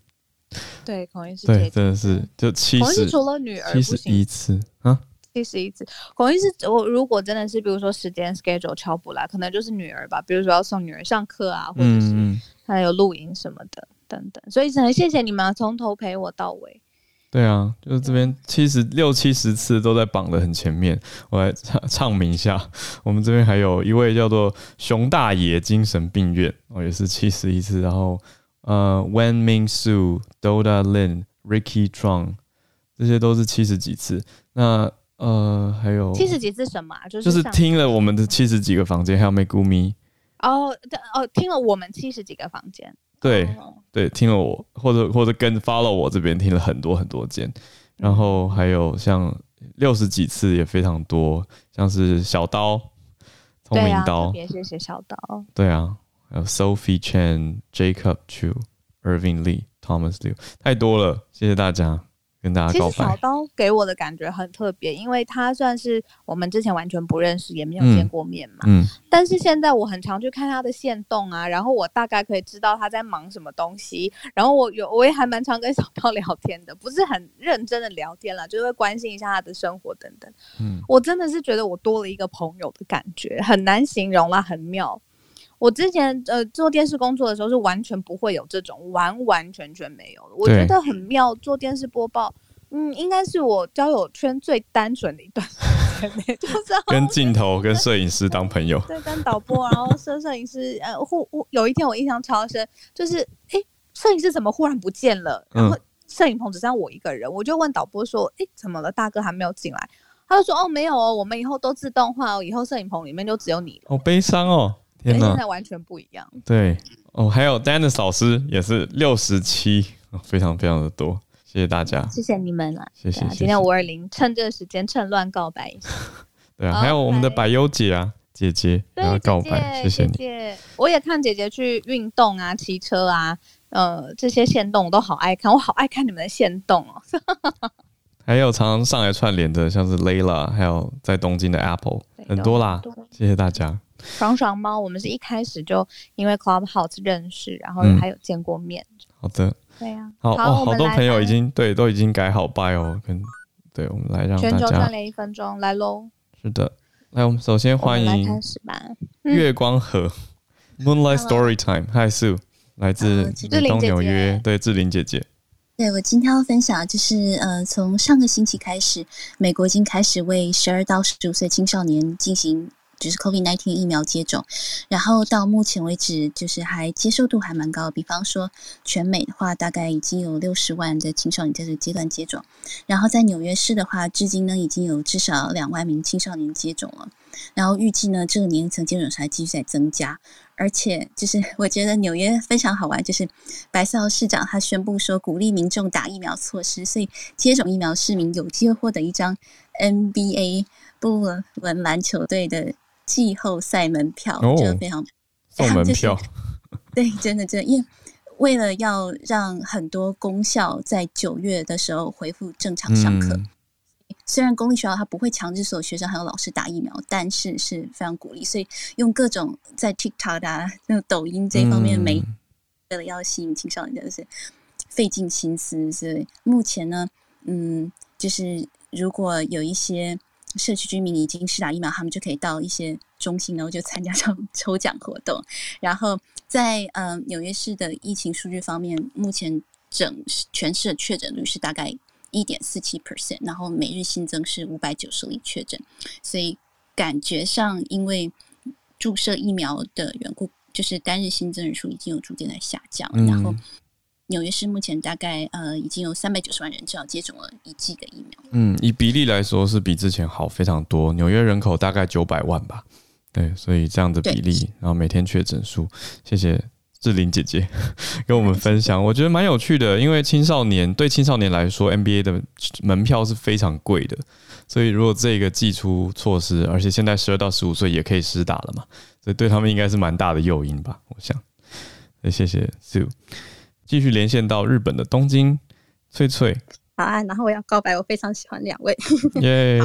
对，孔医师对，真的是就七十，除了女儿七十一次啊，七十一次。孔医师，我如果真的是比如说时间 schedule 敲不来，可能就是女儿吧，比如说要送女儿上课啊，或者是还有露营什么的、嗯、等等。所以很谢谢你们从头陪我到尾。对啊，就是这边七十六七十次都在榜的很前面。我来唱唱名一下，我们这边还有一位叫做熊大爷精神病院，哦，也是七十一次，然后。呃、uh,，Wen Ming Su、Doda Lin、Ricky Chong，这些都是七十几次。那呃，还有七十几次什么、啊？就是就是听了我们的七十几个房间，还有 Megumi。哦，哦，听了我们七十几个房间。对、oh. 对，听了我，或者或者跟 follow 我这边听了很多很多间，然后还有像六十几次也非常多，像是小刀、聪明刀，别谢谢小刀。对啊。还有 Sophie Chen、Jacob Chu、Irving Lee、Thomas Liu，太多了，谢谢大家，跟大家告白。其实小刀给我的感觉很特别，因为他算是我们之前完全不认识，也没有见过面嘛。嗯。嗯，但是现在我很常去看他的线动啊，然后我大概可以知道他在忙什么东西。然后我有，我也还蛮常跟小刀 聊天的，不是很认真的聊天了，就是会关心一下他的生活等等。嗯，我真的是觉得我多了一个朋友的感觉，很难形容啦，很妙。我之前呃做电视工作的时候是完全不会有这种完完全全没有的，我觉得很妙。做电视播报，嗯，应该是我交友圈最单纯的一段时间，就是跟镜头、跟摄影师当朋友，对，跟导播，然后摄摄影师，呃，忽忽有一天我印象超深，就是哎，摄影师怎么忽然不见了？然后摄影棚只剩我一个人，我就问导播说，哎，怎么了？大哥还没有进来？他就说，哦，没有哦，我们以后都自动化哦，以后摄影棚里面就只有你了。好悲伤哦。跟现在完全不一样。对哦，还有 Dennis 老师也是六十七，非常非常的多，谢谢大家，谢谢你们了，谢谢。今天五二零，趁这个时间趁乱告白一下。对啊，还有我们的百优姐啊，姐姐要告白，谢谢你。我也看姐姐去运动啊，骑车啊，呃，这些线动我都好爱看，我好爱看你们的线动哦。还有常常上来串联的，像是 Layla，还有在东京的 Apple，很多啦，谢谢大家。爽爽猫，我们是一开始就因为 Clubhouse 认识，然后还有见过面。嗯、好的，对呀、啊，好，好哦，好多朋友已经对都已经改好 bio，跟对，我们来让大家全球串联一分钟来喽。是的，来，我们首先欢迎开始吧。月光河、嗯、Moonlight Story Time，Hi Sue，来自美东纽约，对，志玲姐姐。对，我今天要分享就是呃，从上个星期开始，美国已经开始为十二到十五岁青少年进行。就是 COVID-19 疫苗接种，然后到目前为止，就是还接受度还蛮高。比方说，全美的话，大概已经有六十万的青少年在这阶段接种。然后在纽约市的话，至今呢已经有至少两万名青少年接种了。然后预计呢，这个年龄层接种还继续在增加。而且，就是 我觉得纽约非常好玩，就是白思豪市长他宣布说，鼓励民众打疫苗措施，所以接种疫苗市民有机会获得一张 NBA 布鲁克林篮球队的。季后赛门票就非常送门 票，对，真的真的，因为为了要让很多公校在九月的时候恢复正常上课，嗯，虽然公立学校它不会强制所有学生还有老师打疫苗，但是是非常鼓励，所以用各种在 TikTok 啊、那个抖音这方面媒，为了要吸引青少年，真的是费尽心思。所以目前呢，嗯，就是如果有一些。社区居民已经施打疫苗，他们就可以到一些中心，然后就参加这种抽奖活动。然后在呃纽约市的疫情数据方面，目前整全市的确诊率是大概一点四七 percent，然后每日新增是五百九十例确诊，所以感觉上因为注射疫苗的缘故，就是单日新增人数已经有逐渐在下降，然后。纽约市目前大概呃已经有三百九十万人至少接种了一剂的疫苗。嗯，以比例来说是比之前好非常多。纽约人口大概九百万吧，对，所以这样的比例，然后每天确诊数，谢谢志玲姐姐跟我们分享，我觉得蛮有趣的。因为青少年对青少年来说，NBA 的门票是非常贵的，所以如果这个寄出措施，而且现在十二到十五岁也可以施打了嘛，所以对他们应该是蛮大的诱因吧，我想。谢谢 Sue。继续连线到日本的东京，翠翠好啊，然后我要告白，我非常喜欢两位。耶！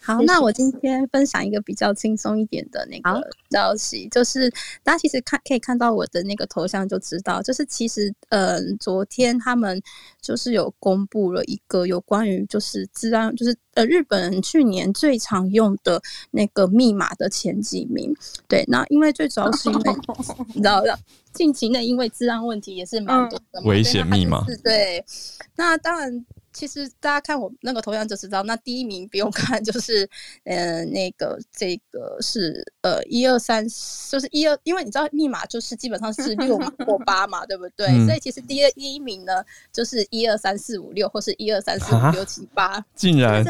好，那我今天分享一个比较轻松一点的那个消息，就是大家其实看可以看到我的那个头像就知道，就是其实嗯、呃，昨天他们就是有公布了一个有关于就是治安，就是呃日本人去年最常用的那个密码的前几名。对，那因为最主要是因为 你知道的。近期内因为治安问题也是蛮多的嘛，危险密码。对，那当然，其实大家看我那个头像就知道，那第一名不用看，就是呃那个这个是呃一二三，就是一二，因为你知道密码就是基本上是 六或八嘛，对不对？嗯、所以其实第一第一名呢就是一二三四五六，或是一二三四五六七八，竟然。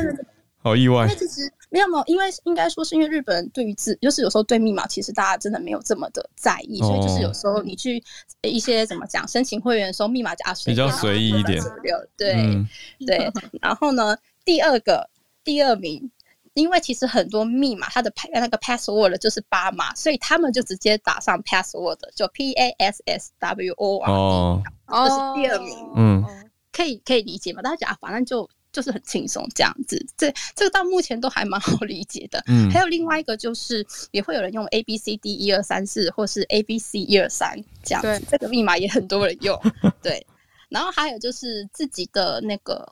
好意外，因为其实没有没有，因为应该说是因为日本人对于字，就是有时候对密码其实大家真的没有这么的在意，哦、所以就是有时候你去一些怎么讲申请会员的时候，密码加比较随意一点，对、嗯、对。然后呢，第二个第二名，因为其实很多密码它的那个 password 就是八码，所以他们就直接打上 password，就 P A S S W O R D，哦，这是第二名，嗯，可以可以理解嘛？大家讲反正就。就是很轻松这样子，这这个到目前都还蛮好理解的。嗯，还有另外一个就是，也会有人用 A B C D 一二三四，或是 A B C 一二三这样子，对这个密码也很多人用。对，然后还有就是自己的那个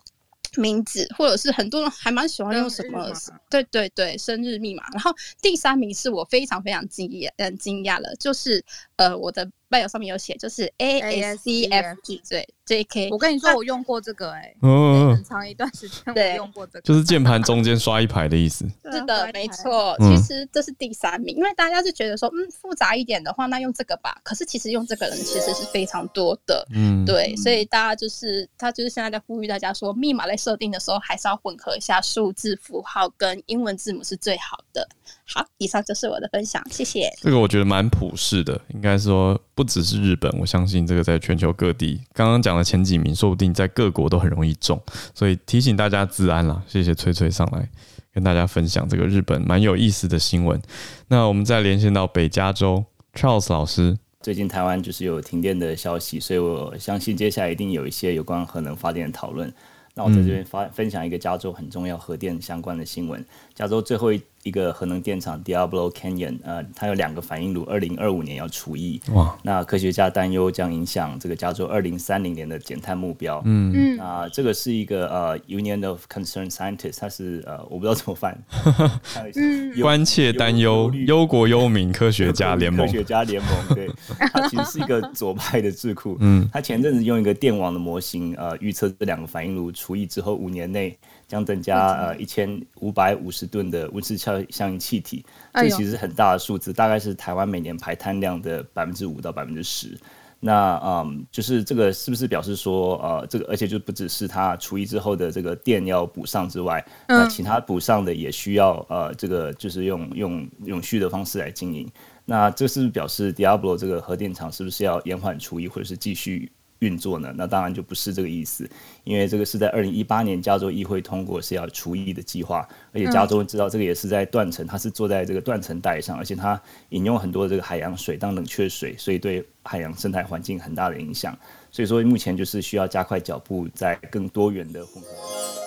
名字，或者是很多人还蛮喜欢用什么？对对对，生日密码。然后第三名是我非常非常惊讶，嗯，惊讶了，就是呃，我的。Bio 上面有写，就是 A S C F G 对 J K。我跟你说，我用过这个哎，嗯，很长一段时间我用过这个，就是键盘中间刷一排的意思。是的，没错。其实这是第三名，因为大家就觉得说，嗯，复杂一点的话，那用这个吧。可是其实用这个人其实是非常多的，嗯，对。所以大家就是他就是现在在呼吁大家说，密码在设定的时候还是要混合一下数字符号跟英文字母是最好的。好，以上就是我的分享，谢谢。这个我觉得蛮普世的，应该说。不只是日本，我相信这个在全球各地，刚刚讲的前几名，说不定在各国都很容易中，所以提醒大家自安啦。谢谢崔崔上来跟大家分享这个日本蛮有意思的新闻。那我们再连线到北加州，Charles 老师，最近台湾就是有停电的消息，所以我相信接下来一定有一些有关核能发电的讨论。那我在这边发分享一个加州很重要核电相关的新闻，加州最后一。一个核能电厂 Diablo Canyon，呃，它有两个反应炉，二零二五年要除役。哇！那科学家担忧将影响这个加州二零三零年的减碳目标。嗯嗯。啊，这个是一个呃 Union of Concerned Scientists，它是呃我不知道怎么翻。嗯。关切担忧忧国忧民科学家联盟。科学家联盟，对，它其实是一个左派的智库。嗯。它前阵子用一个电网的模型，呃，预测这两个反应炉除役之后五年内。将增加呃一千五百五十吨的温室效效应气体，这其实很大的数字，大概是台湾每年排碳量的百分之五到百分之十。那嗯，就是这个是不是表示说呃这个，而且就不只是它除役之后的这个电要补上之外，那其他补上的也需要呃这个就是用用永续的方式来经营。那这是不是表示 Diablo 这个核电厂是不是要延缓除役，或者是继续？运作呢？那当然就不是这个意思，因为这个是在二零一八年加州议会通过是要除役的计划，而且加州知道这个也是在断层，它是坐在这个断层带上，而且它引用很多这个海洋水当冷却水，所以对海洋生态环境很大的影响。所以说目前就是需要加快脚步，在更多元的混合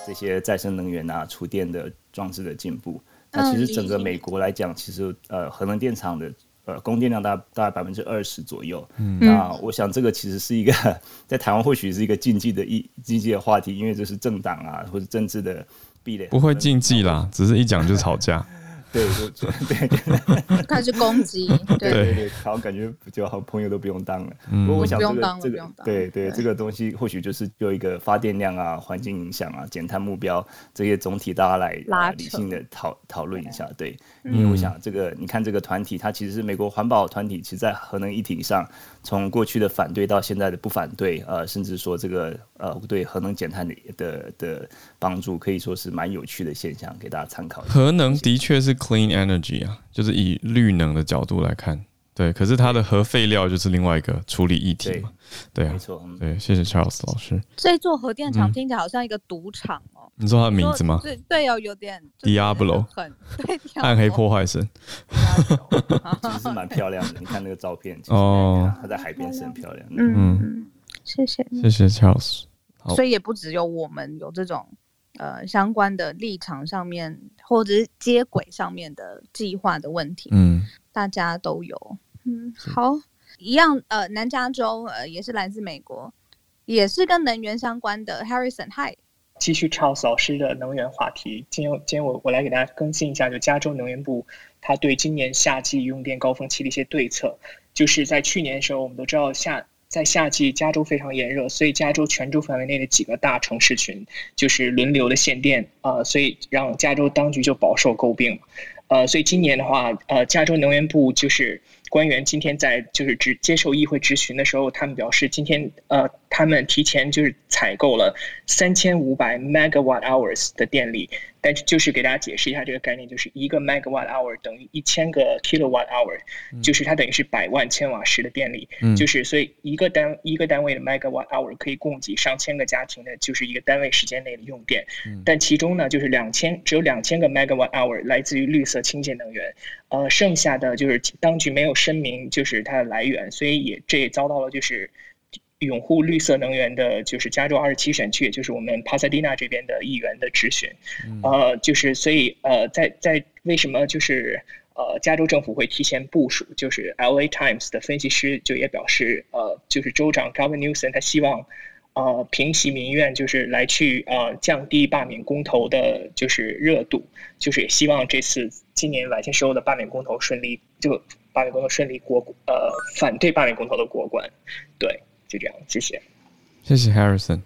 这些再生能源啊、储电的装置的进步。那其实整个美国来讲，其实呃核能电厂的。呃，供电量大概大概百分之二十左右。嗯，那我想这个其实是一个在台湾或许是一个禁忌的一禁忌的话题，因为这是政党啊或者政治的壁垒。不会禁忌啦，只是一讲就吵架。对，就 对，开始攻击，对。对。对，好像感觉就好朋友都不用当了。不过我想这个这个，对对，这个东西或许就是有一个发电量啊、环境影响啊、减碳目标这些总体大家来理性的讨讨论一下。对，因为我想这个，你看这个团体，它其实是美国环保团体，其实在核能议题上，从过去的反对到现在的不反对，呃，甚至说这个呃对核能减碳的的的帮助，可以说是蛮有趣的现象，给大家参考。核能的确是。Clean energy 啊，就是以绿能的角度来看，对。可是它的核废料就是另外一个处理议题嘛，对，对啊，没错，对。谢谢 Charles 老师。这座核电厂听起来好像一个赌场哦。你知道它的名字吗？对对哦，有点 Diablo，很 对，暗黑破坏神。其实是蛮漂亮的，你看那个照片哦，它在海边是很漂亮的。嗯，谢谢，谢谢 Charles。所以也不只有我们有这种呃相关的立场上面或者是接轨上面的计划的问题，嗯，大家都有，嗯，好，一样，呃，南加州呃也是来自美国，也是跟能源相关的 Harrison，嗨。继续 Charles 老师的能源话题。今天，今天我我来给大家更新一下，就加州能源部他对今年夏季用电高峰期的一些对策。就是在去年的时候，我们都知道夏在夏季加州非常炎热，所以加州全州范围内的几个大城市群就是轮流的限电啊、呃，所以让加州当局就饱受诟病。呃，所以今年的话，呃，加州能源部就是。官员今天在就是直接受议会质询的时候，他们表示，今天呃，他们提前就是采购了三千五百 megawatt hours 的电力。但是就是给大家解释一下这个概念，就是一个 megawatt hour 等于一千个 kilowatt hour，就是它等于是百万千瓦时的电力。就是所以一个单一个单位的 megawatt hour 可以供给上千个家庭的，就是一个单位时间内的用电。但其中呢，就是两千只有两千个 megawatt hour 来自于绿色清洁能源，呃，剩下的就是当局没有声明就是它的来源，所以也这也遭到了就是。拥护绿色能源的，就是加州二十七选区，也就是我们帕萨迪纳这边的议员的质询，呃，就是所以呃，在在为什么就是呃，加州政府会提前部署？就是 LA Times 的分析师就也表示，呃，就是州长 Gavin Newsom 他希望呃平息民怨，就是来去呃降低罢免公投的，就是热度，就是也希望这次今年晚些时候的罢免公投顺利，就罢免公投顺利过呃反对罢免公投的过关，对。就这样，谢谢，谢谢 Harrison。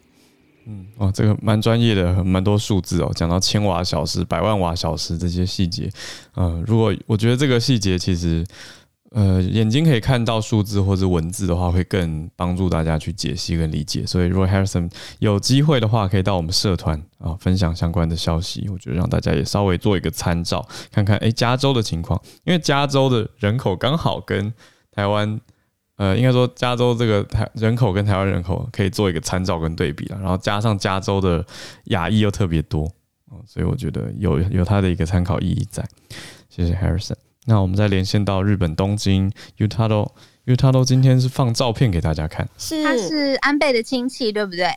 嗯，哦，这个蛮专业的，蛮多数字哦，讲到千瓦小时、百万瓦小时这些细节。呃，如果我觉得这个细节其实，呃，眼睛可以看到数字或者文字的话，会更帮助大家去解析跟理解。所以，如果 Harrison 有机会的话，可以到我们社团啊分享相关的消息。我觉得让大家也稍微做一个参照，看看哎，加州的情况，因为加州的人口刚好跟台湾。呃，应该说加州这个台人口跟台湾人口可以做一个参照跟对比了，然后加上加州的亚裔又特别多，所以我觉得有有它的一个参考意义在。谢谢 Harrison。那我们再连线到日本东京，Utado，Utado 今天是放照片给大家看，是他是安倍的亲戚对不对？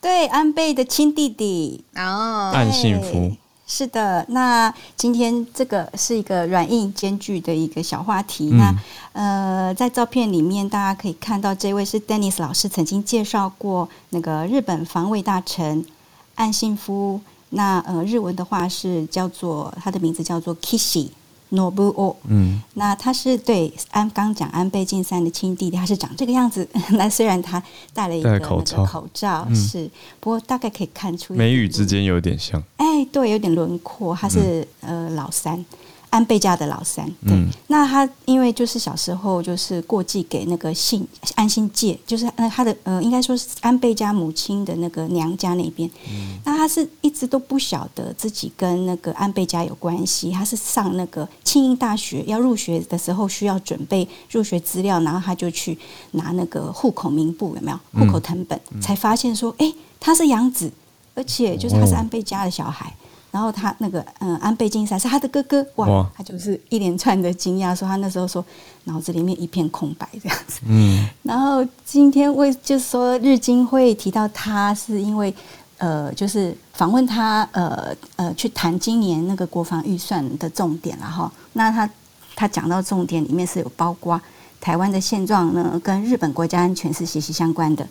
对，安倍的亲弟弟，哦，岸信夫。是的，那今天这个是一个软硬兼具的一个小话题。嗯、那呃，在照片里面大家可以看到，这位是 Dennis 老师曾经介绍过那个日本防卫大臣岸信夫。那呃，日文的话是叫做他的名字叫做 Kishi。Nobuo，嗯，那他是对安刚讲安倍晋三的亲弟弟，他是长这个样子。那虽然他戴了一个口罩，口罩是，嗯、不过大概可以看出眉宇之间有点像。哎，对，有点轮廓。他是、嗯、呃老三。安倍家的老三，对，嗯、那他因为就是小时候就是过继给那个信安心介，就是那他的呃应该说是安倍家母亲的那个娘家那边，嗯、那他是一直都不晓得自己跟那个安倍家有关系，他是上那个庆应大学要入学的时候需要准备入学资料，然后他就去拿那个户口名簿有没有？户口藤本，嗯、才发现说哎他是养子，而且就是他是安倍家的小孩。哦然后他那个嗯，安倍晋三是他的哥哥哇，哇他就是一连串的惊讶，说他那时候说脑子里面一片空白这样子。嗯，然后今天为就是说日经会提到他是因为呃，就是访问他呃呃去谈今年那个国防预算的重点了哈。那他他讲到重点里面是有包括台湾的现状呢，跟日本国家安全是息息相关的。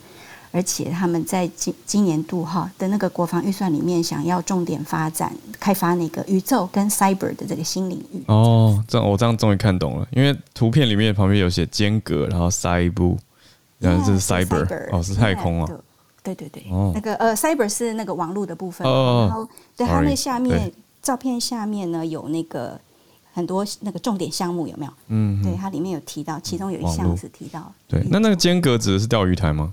而且他们在今今年度哈的那个国防预算里面，想要重点发展开发那个宇宙跟 cyber 的这个新领域。哦，这样我这样终于看懂了，因为图片里面旁边有写间隔，然后 cyber，然后这是 cyber，哦，是太空啊。对对对，那个呃 cyber 是那个网络的部分。哦。然后对它那下面照片下面呢有那个很多那个重点项目有没有？嗯。对，它里面有提到，其中有一项是提到。对，那那个间隔指的是钓鱼台吗？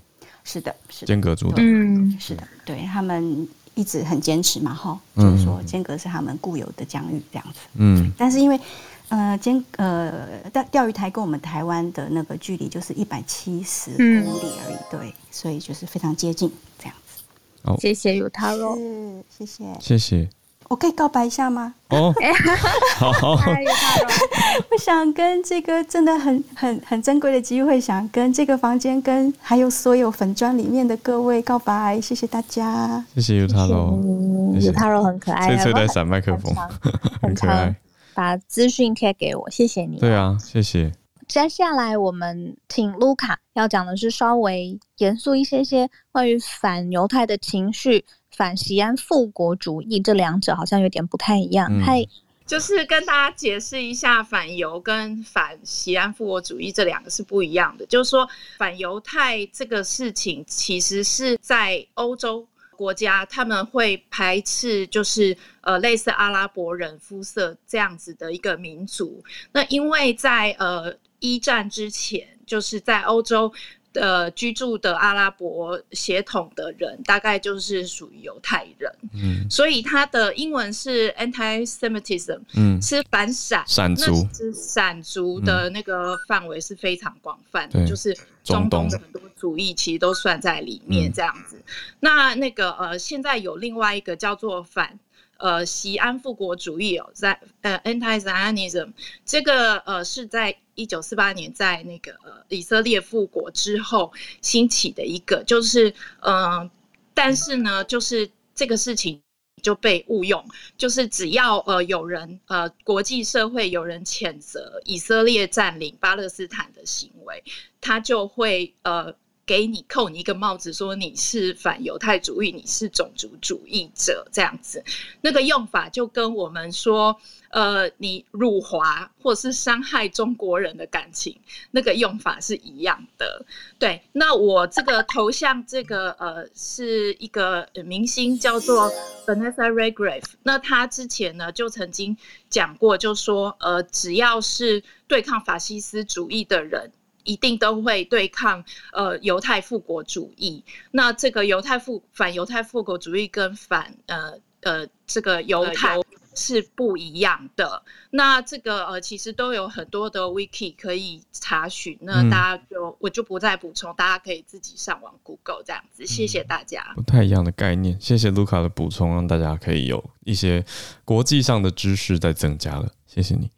是的，是的，间隔住的，嗯，是的，对他们一直很坚持嘛，哈，就是说间隔是他们固有的疆域这样子，嗯，但是因为呃间呃钓钓鱼台跟我们台湾的那个距离就是一百七十公里而已，对，所以就是非常接近这样子。好，谢谢有他喽谢谢，谢谢。我可以告白一下吗？哦，好，我想跟这个真的很很很珍贵的机会，想跟这个房间跟还有所有粉砖里面的各位告白，谢谢大家，谢谢 Yutaro，Yutaro 很可爱，翠翠在闪麦克风，很可爱，把资讯贴给我，谢谢你，对啊，谢谢。接下来我们请卢卡要讲的是稍微严肃一些些，关于反犹太的情绪。反西安复国主义，这两者好像有点不太一样。嗨、嗯，就是跟大家解释一下，反犹跟反西安复国主义这两个是不一样的。就是说，反犹太这个事情，其实是在欧洲国家，他们会排斥，就是呃类似阿拉伯人肤色这样子的一个民族。那因为在呃一战之前，就是在欧洲。呃，居住的阿拉伯血统的人，大概就是属于犹太人，嗯，所以他的英文是 anti-Semitism，嗯，是反闪。闪族，是闪族的那个范围是非常广泛的，嗯、就是中东的很多主义其实都算在里面这样子。嗯、那那个呃，现在有另外一个叫做反。呃，西安复国主义哦，在呃，anti-Zionism 这个呃是在一九四八年在那个以色列复国之后兴起的一个，就是嗯、呃，但是呢，就是这个事情就被误用，就是只要呃有人呃国际社会有人谴责以色列占领巴勒斯坦的行为，他就会呃。给你扣你一个帽子，说你是反犹太主义，你是种族主义者，这样子，那个用法就跟我们说，呃，你辱华或是伤害中国人的感情，那个用法是一样的。对，那我这个头像，这个呃，是一个明星，叫做 Vanessa Redgrave。那他之前呢，就曾经讲过，就说，呃，只要是对抗法西斯主义的人。一定都会对抗呃犹太复国主义。那这个犹太复反犹太复国主义跟反呃呃这个犹太是不一样的。那这个呃其实都有很多的 wiki 可以查询。那大家就、嗯、我就不再补充，大家可以自己上网 Google 这样子。谢谢大家。不太一样的概念，谢谢卢卡的补充，让大家可以有一些国际上的知识在增加了。谢谢你。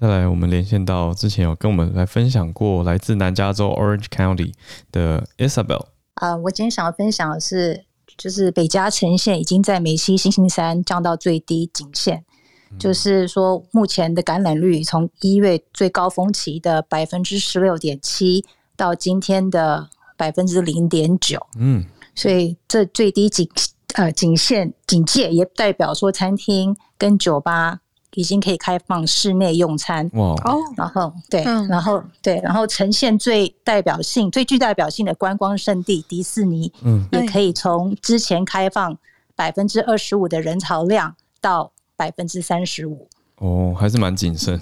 再来，我们连线到之前有跟我们来分享过来自南加州 Orange County 的 Isabel。啊，我今天想要分享的是，就是北加城县已经在梅西星星山降到最低警线，嗯、就是说目前的感染率从一月最高峰期的百分之十六点七到今天的百分之零点九。嗯，所以这最低警呃警限警戒也代表说餐厅跟酒吧。已经可以开放室内用餐哇！哦，然后对，嗯、然后对，然后呈现最代表性、最具代表性的观光胜地迪士尼，嗯，也可以从之前开放百分之二十五的人潮量到百分之三十五。哦，还是蛮谨慎。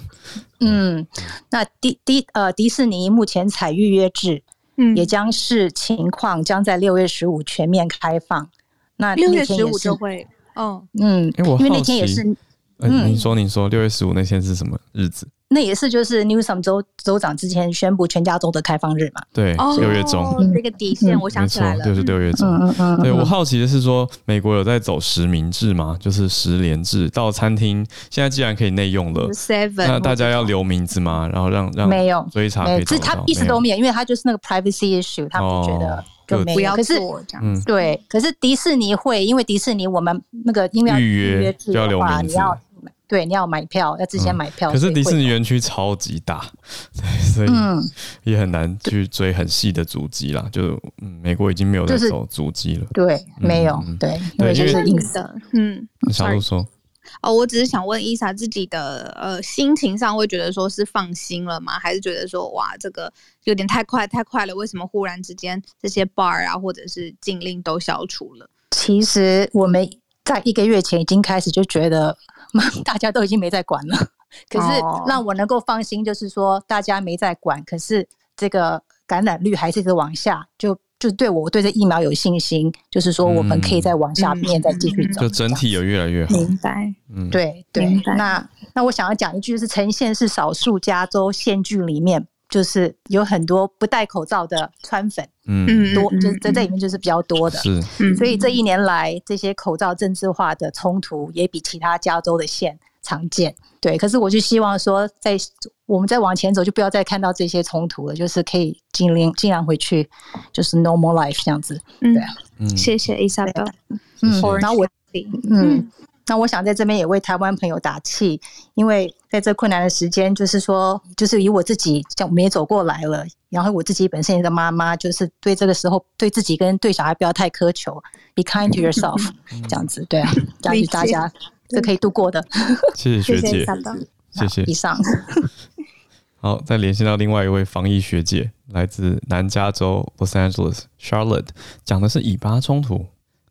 嗯，那迪迪呃迪士尼目前采预约制，嗯，也将视情况将在六月十五全面开放。那六月十五就会，哦，嗯，因为那天也是。嗯，你说，你说，六月十五那天是什么日子？那也是就是 Newsom 州州长之前宣布全加州的开放日嘛？对，六月中这个底线，我想起来了，就是六月中。嗯嗯。对，我好奇的是说，美国有在走实名制吗？就是实联制，到餐厅现在既然可以内用了，那大家要留名字吗？然后让让没有追查可以找到？他一直都没有，因为他就是那个 privacy issue，他不觉得就没有。可是对，可是迪士尼会，因为迪士尼我们那个因为要预约制的话，你要。对，你要买票，要之前买票。嗯、可是迪士尼园区超级大，所以也很难去追很细的足迹啦。就美国已经没有在走足迹了。对，没有，对，因为就是硬的。嗯，小鹿说，哦，我只是想问伊莎自己的呃心情上，会觉得说是放心了吗？还是觉得说哇，这个有点太快太快了？为什么忽然之间这些 bar 啊，或者是禁令都消除了？其实我们在一个月前已经开始就觉得。大家都已经没在管了，可是让我能够放心，就是说大家没在管，可是这个感染率还是在往下，就就对我对这疫苗有信心，就是说我们可以再往下面再继续走，就整体有越来越好。明白，嗯，对对。那那我想要讲一句，就是呈现是少数加州县郡里面就是有很多不戴口罩的川粉，嗯，多就是在这里面就是比较多的，是，所以这一年来这些口罩政治化的冲突也比其他加州的县常见，对。可是我就希望说，在我们再往前走，就不要再看到这些冲突了，就是可以尽量尽量回去，就是 normal life 这样子，对啊。嗯，谢谢 Isabel，嗯，然后我，嗯。那我想在这边也为台湾朋友打气，因为在这困难的时间，就是说，就是以我自己，像我们也走过来了，然后我自己本身也是妈妈，就是对这个时候对自己跟对小孩不要太苛求，be kind to yourself，这样子，对啊，这样子大家是可以度过的。谢谢学姐，谢谢。以上。好，再连线到另外一位防疫学姐，来自南加州 Los Angeles Charlotte，讲的是以巴冲突。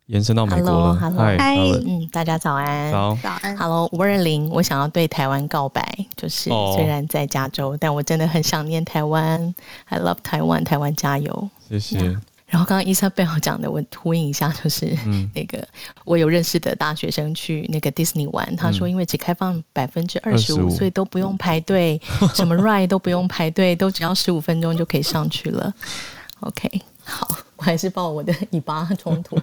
延伸到美国了，Hello，嗨，嗯，大家早安，早，早安，Hello，五二零，我想要对台湾告白，就是虽然在加州，oh. 但我真的很想念台湾，I love 台湾，台湾加油，谢谢。Yeah. 然后刚刚伊莎贝尔讲的，我呼应一下，就是那个、嗯、我有认识的大学生去那个 Disney 玩，他说因为只开放百分之二十五，所以都不用排队，什么 ride 都不用排队，都只要十五分钟就可以上去了。OK。好，我还是报我的以巴冲突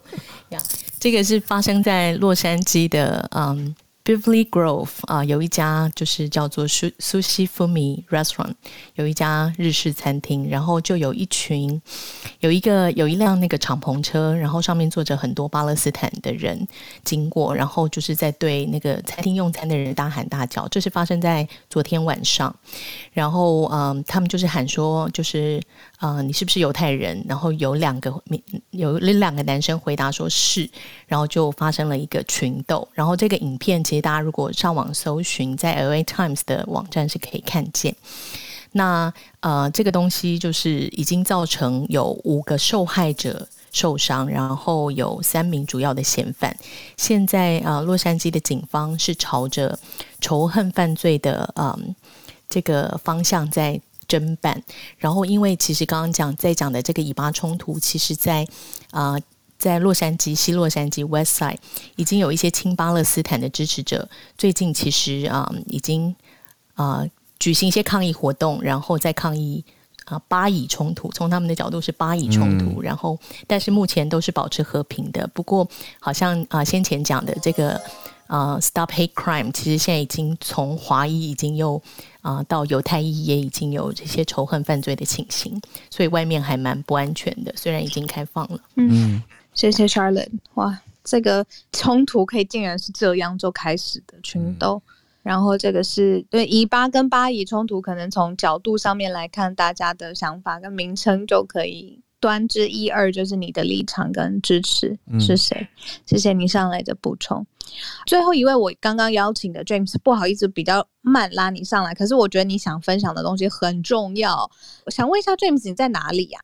呀。yeah, 这个是发生在洛杉矶的，嗯。Beverly Grove 啊、有一家就是叫做 Sushi Fumi Restaurant，有一家日式餐厅，然后就有一群，有一个有一辆那个敞篷车，然后上面坐着很多巴勒斯坦的人经过，然后就是在对那个餐厅用餐的人大喊大叫。这是发生在昨天晚上，然后嗯、他们就是喊说，就是、呃，你是不是犹太人？然后有两个有两个男生回答说是，然后就发生了一个群斗，然后这个影片。其实大家如果上网搜寻，在 LA Times 的网站是可以看见。那呃，这个东西就是已经造成有五个受害者受伤，然后有三名主要的嫌犯。现在啊、呃，洛杉矶的警方是朝着仇恨犯罪的嗯、呃、这个方向在侦办。然后，因为其实刚刚讲在讲的这个以巴冲突，其实在啊。呃在洛杉矶、西洛杉矶 （West Side） 已经有一些亲巴勒斯坦的支持者，最近其实啊、呃、已经啊、呃、举行一些抗议活动，然后在抗议啊、呃、巴以冲突。从他们的角度是巴以冲突，嗯、然后但是目前都是保持和平的。不过好像啊、呃、先前讲的这个啊、呃、Stop Hate Crime，其实现在已经从华裔已经又啊、呃、到犹太裔也已经有这些仇恨犯罪的情形，所以外面还蛮不安全的。虽然已经开放了，嗯。谢谢 Charlotte，哇，这个冲突可以竟然是这样就开始的群斗，嗯、然后这个是对以巴跟巴以冲突，可能从角度上面来看，大家的想法跟名称就可以端之一二，就是你的立场跟支持是谁？嗯、谢谢你上来的补充。最后一位我刚刚邀请的 James，不好意思比较慢拉你上来，可是我觉得你想分享的东西很重要，我想问一下 James，你在哪里呀、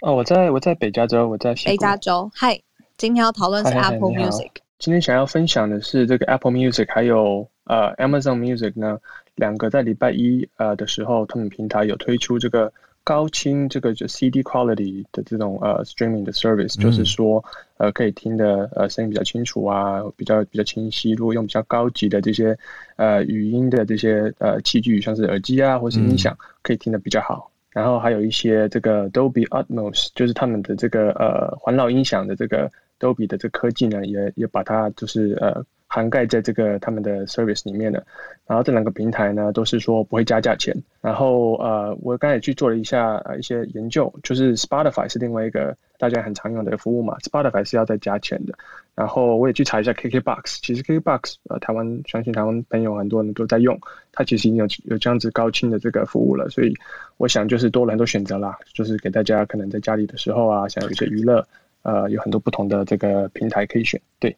啊？哦，我在我在北加州，我在北加州。嗨，今天要讨论是 Apple Music。今天想要分享的是这个 Apple Music，还有呃 Amazon Music 呢，两个在礼拜一呃的时候，他们平台有推出这个高清这个就 CD quality 的这种呃 streaming 的 service，、嗯、就是说呃可以听的呃声音比较清楚啊，比较比较清晰。如果用比较高级的这些呃语音的这些呃器具，像是耳机啊或是音响，嗯、可以听得比较好。然后还有一些这个 Dolby Atmos，就是他们的这个呃环绕音响的这个 Dolby 的这个科技呢，也也把它就是呃涵盖在这个他们的 service 里面的。然后这两个平台呢，都是说不会加价钱。然后呃，我刚才也去做了一下呃一些研究，就是 Spotify 是另外一个大家很常用的服务嘛，Spotify 是要再加钱的。然后我也去查一下 KKBOX，其实 KKBOX 呃台湾相信台湾朋友很多人都在用，它其实已经有有这样子高清的这个服务了，所以我想就是多了很多选择啦，就是给大家可能在家里的时候啊，想有一些娱乐，呃有很多不同的这个平台可以选，对。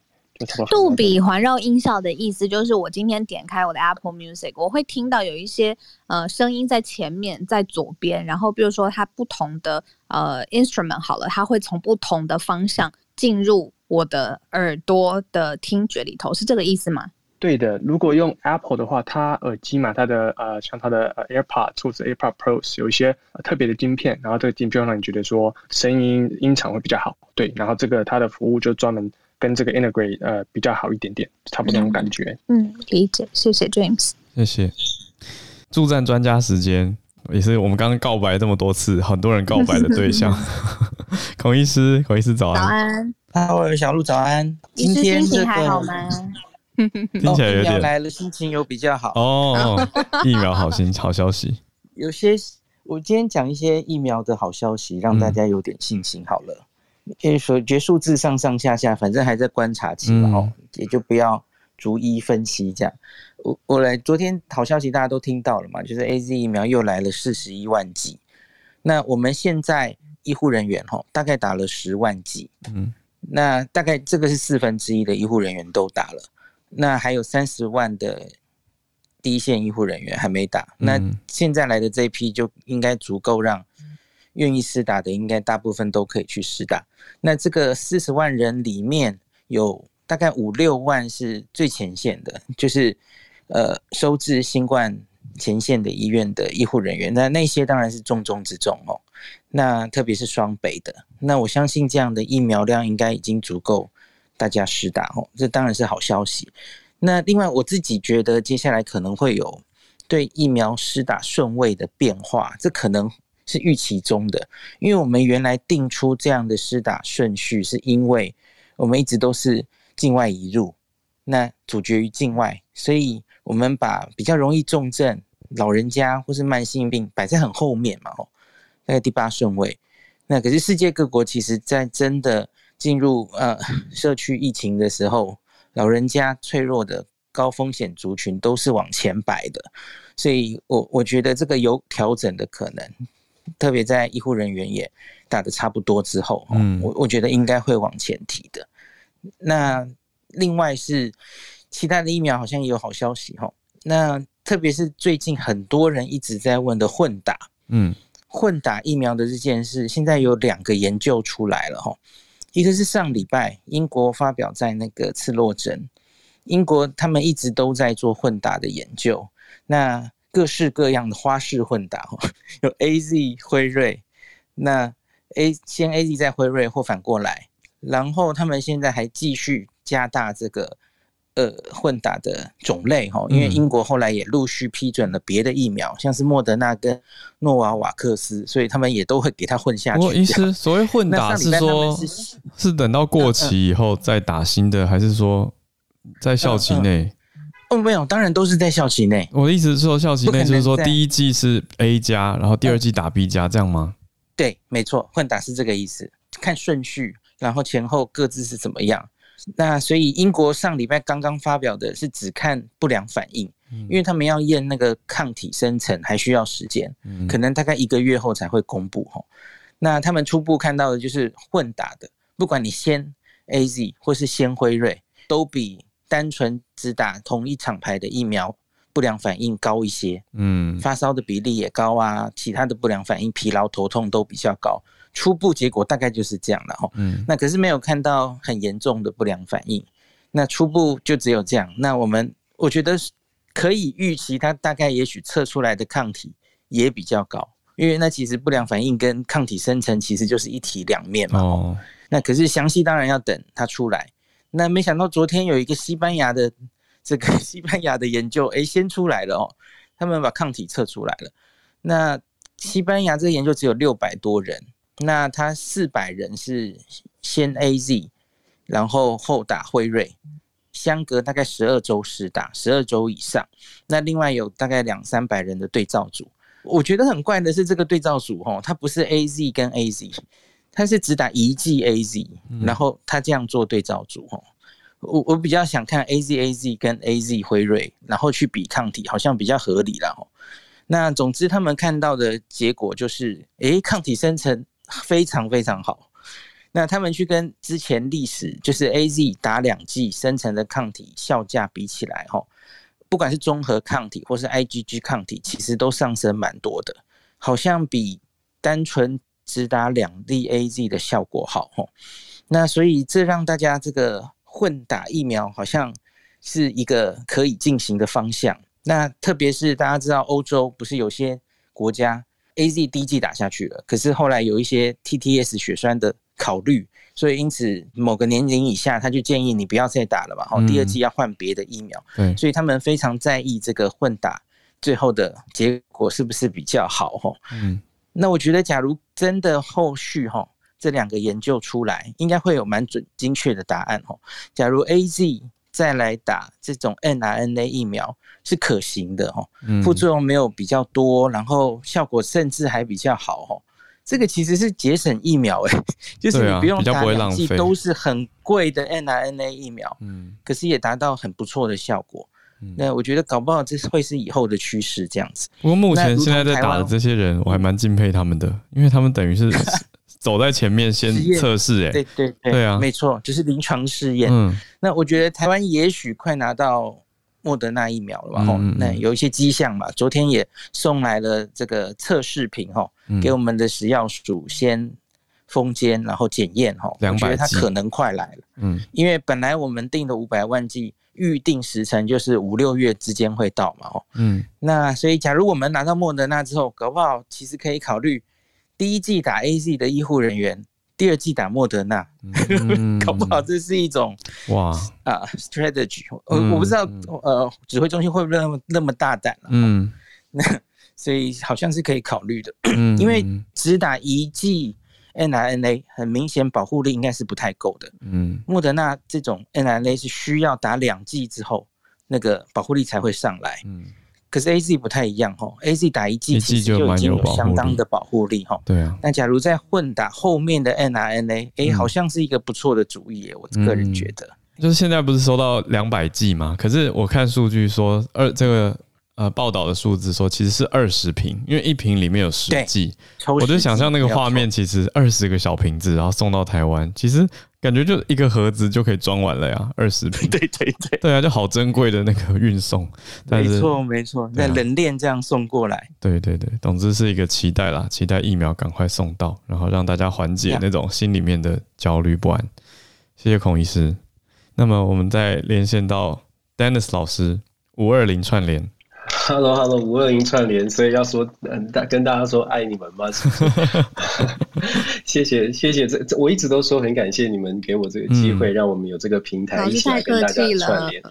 杜比环绕音效的意思就是，我今天点开我的 Apple Music，我会听到有一些呃声音在前面，在左边，然后比如说它不同的呃 instrument 好了，它会从不同的方向进入我的耳朵的听觉里头，是这个意思吗？对的，如果用 Apple 的话，它耳机嘛，它的呃像它的 AirPods 或者 AirPods Pros 有一些特别的晶片，然后这个晶片让你觉得说声音音场会比较好，对，然后这个它的服务就专门。跟这个 integrate 呃比较好一点点，差不多那种感觉。嗯，理解，谢谢 James，谢谢。助战专家时间，也是我们刚刚告白这么多次，很多人告白的对象。孔医师，孔医师早安。早安。Hello，小鹿早安。今天心情还好吗？听起来有点、哦、来了，心情有比较好哦。疫苗好心好消息。有些我今天讲一些疫苗的好消息，让大家有点信心好了。可以说，觉得数字上上下下，反正还在观察期嘛，哦、嗯，也就不要逐一分析这样。我我来，昨天好消息大家都听到了嘛，就是 AZ 疫苗又来了四十一万剂。那我们现在医护人员哈，大概打了十万剂，嗯，那大概这个是四分之一的医护人员都打了，那还有三十万的第一线医护人员还没打，那现在来的这一批就应该足够让愿意施打的，应该大部分都可以去施打。那这个四十万人里面有大概五六万是最前线的，就是呃收治新冠前线的医院的医护人员。那那些当然是重中之重哦。那特别是双北的，那我相信这样的疫苗量应该已经足够大家施打哦。这当然是好消息。那另外我自己觉得接下来可能会有对疫苗施打顺位的变化，这可能。是预期中的，因为我们原来定出这样的施打顺序，是因为我们一直都是境外移入，那阻绝于境外，所以我们把比较容易重症、老人家或是慢性病摆在很后面嘛，哦，大概第八顺位。那可是世界各国其实在真的进入呃 社区疫情的时候，老人家脆弱的高风险族群都是往前摆的，所以我我觉得这个有调整的可能。特别在医护人员也打的差不多之后，嗯，我我觉得应该会往前提的。那另外是其他的疫苗好像也有好消息哈。那特别是最近很多人一直在问的混打，嗯，混打疫苗的这件事，现在有两个研究出来了哈。一个是上礼拜英国发表在那个刺洛针，英国他们一直都在做混打的研究。那各式各样的花式混打，有 A Z 辉瑞，那 A 先 A Z 再辉瑞或反过来，然后他们现在还继续加大这个呃混打的种类哈，因为英国后来也陆续批准了别的疫苗，像是莫德纳跟诺瓦瓦克斯，所以他们也都会给它混下去。我意思，所谓混打是说，是等到过期以后再打新的，还是说在校期内？哦，没有，当然都是在校期内。我的意思是说，校期内就是说，第一季是 A 加，然后第二季打 B 加，这样吗？对，没错，混打是这个意思，看顺序，然后前后各自是怎么样。那所以英国上礼拜刚刚发表的是只看不良反应，因为他们要验那个抗体生成还需要时间，可能大概一个月后才会公布。那他们初步看到的就是混打的，不管你先 AZ 或是先辉瑞，都比。单纯只打同一厂牌的疫苗，不良反应高一些，嗯，发烧的比例也高啊，其他的不良反应，疲劳、头痛都比较高。初步结果大概就是这样了哈，嗯，那可是没有看到很严重的不良反应，那初步就只有这样。那我们我觉得可以预期，它大概也许测出来的抗体也比较高，因为那其实不良反应跟抗体生成其实就是一体两面嘛。哦，那可是详细当然要等它出来。那没想到昨天有一个西班牙的这个 西班牙的研究，诶，先出来了哦，他们把抗体测出来了。那西班牙这个研究只有六百多人，那他四百人是先 AZ，然后后打辉瑞，相隔大概十二周施打，十二周以上。那另外有大概两三百人的对照组，我觉得很怪的是这个对照组哦，它不是 AZ 跟 AZ。他是只打一剂 AZ，然后他这样做对照组哦。我我比较想看 AZ AZ 跟 AZ 辉瑞，然后去比抗体，好像比较合理了哦。那总之他们看到的结果就是，诶，抗体生成非常非常好。那他们去跟之前历史，就是 AZ 打两剂生成的抗体效价比起来，哈，不管是综合抗体或是 IgG 抗体，其实都上升蛮多的，好像比单纯。只打两粒 AZ 的效果好吼，那所以这让大家这个混打疫苗好像是一个可以进行的方向。那特别是大家知道欧洲不是有些国家 AZ 第一剂打下去了，可是后来有一些 TTS 血栓的考虑，所以因此某个年龄以下他就建议你不要再打了嘛，好，第二剂要换别的疫苗。对，所以他们非常在意这个混打最后的结果是不是比较好哈？嗯，那我觉得假如真的后续哈这两个研究出来，应该会有蛮准精确的答案哈。假如 AZ 再来打这种 n R N A 疫苗是可行的哈，副作用没有比较多，然后效果甚至还比较好哈。这个其实是节省疫苗哎，就是你不用打两剂都是很贵的 n R N A 疫苗，嗯，可是也达到很不错的效果。那我觉得搞不好这是会是以后的趋势这样子。不过目前现在在打的这些人，我还蛮敬佩他们的，因为他们等于是 走在前面先测试哎，对对对，对啊，没错，就是临床试验。嗯，那我觉得台湾也许快拿到。莫德纳疫苗了吧？吼、嗯，那有一些迹象嘛。昨天也送来了这个测试品，吼，给我们的食药署先封监，然后检验，吼，我觉得它可能快来了。嗯，因为本来我们定的五百万剂预定时程就是五六月之间会到嘛，哦，嗯，那所以假如我们拿到莫德纳之后，搞不好其实可以考虑第一季打 AZ 的医护人员。第二季打莫德纳，嗯、搞不好这是一种哇。啊 strategy，我、嗯、我不知道呃指挥中心会不会那么那么大胆了，嗯，那所以好像是可以考虑的，嗯，因为只打一剂 mRNA 很明显保护力应该是不太够的，嗯，莫德纳这种 mRNA 是需要打两剂之后那个保护力才会上来，嗯。可是 A Z 不太一样哈，A Z 打一剂其实就已经有相当的保护力哈。对啊。那假如再混打后面的 n R N A，哎，好像是一个不错的主意耶，我个人觉得。就是现在不是收到两百剂吗？可是我看数据说二这个呃报道的数字说其实是二十瓶，因为一瓶里面有十剂。我就想象那个画面，其实二十个小瓶子，然后送到台湾，其实。感觉就一个盒子就可以装完了呀，二十瓶。对对对，对啊，就好珍贵的那个运送。没错没错，在冷链这样送过来。对对对，总之是一个期待啦，期待疫苗赶快送到，然后让大家缓解那种心里面的焦虑不安。谢谢孔医师。那么我们再连线到 Dennis 老师，五二零串联。Hello，Hello，五二零串联，所以要说，嗯，大跟大家说爱你们吗？谢谢，谢谢，这这我一直都说很感谢你们给我这个机会，让我们有这个平台一起来跟大家串联。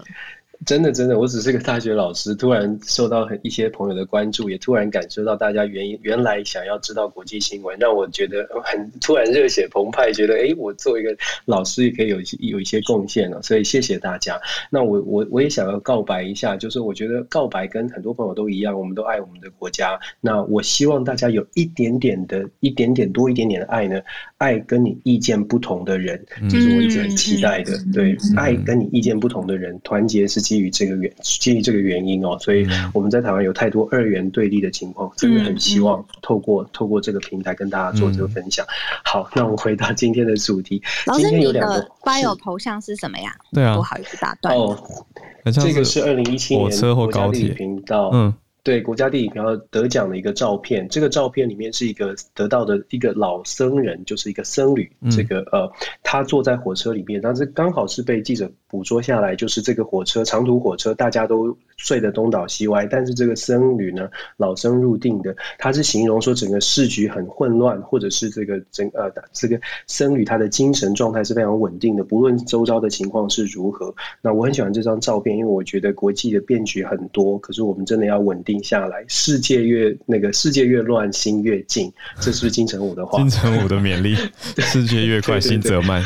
真的，真的，我只是个大学老师，突然受到很一些朋友的关注，也突然感受到大家原原来想要知道国际新闻，让我觉得很突然热血澎湃，觉得哎，我作为一个老师也可以有有一些贡献了，所以谢谢大家。那我我我也想要告白一下，就是我觉得告白跟很多朋友都一样，我们都爱我们的国家。那我希望大家有一点点的、一点点多一点点的爱呢，爱跟你意见不同的人，就是我一直很期待的。对，爱跟你意见不同的人，团结是。基于这个原基于这个原因哦，所以我们在台湾有太多二元对立的情况，真的很希望透过透过这个平台跟大家做这个分享。好，那我们回到今天的主题。老师，你的 bio 头像是什么呀？对啊，不好意思打断。哦，这个是二零一七年国家地理频道。嗯。对国家地理频道得奖的一个照片，这个照片里面是一个得到的一个老僧人，就是一个僧侣。这个呃，他坐在火车里面，但是刚好是被记者捕捉下来，就是这个火车长途火车，大家都睡得东倒西歪，但是这个僧侣呢，老僧入定的，他是形容说整个市局很混乱，或者是这个整呃这个僧侣他的精神状态是非常稳定的，不论周遭的情况是如何。那我很喜欢这张照片，因为我觉得国际的变局很多，可是我们真的要稳定。下来，世界越那个世界越乱，心越静，这是不是金城武的话？金城武的勉励，世界越快，心则慢。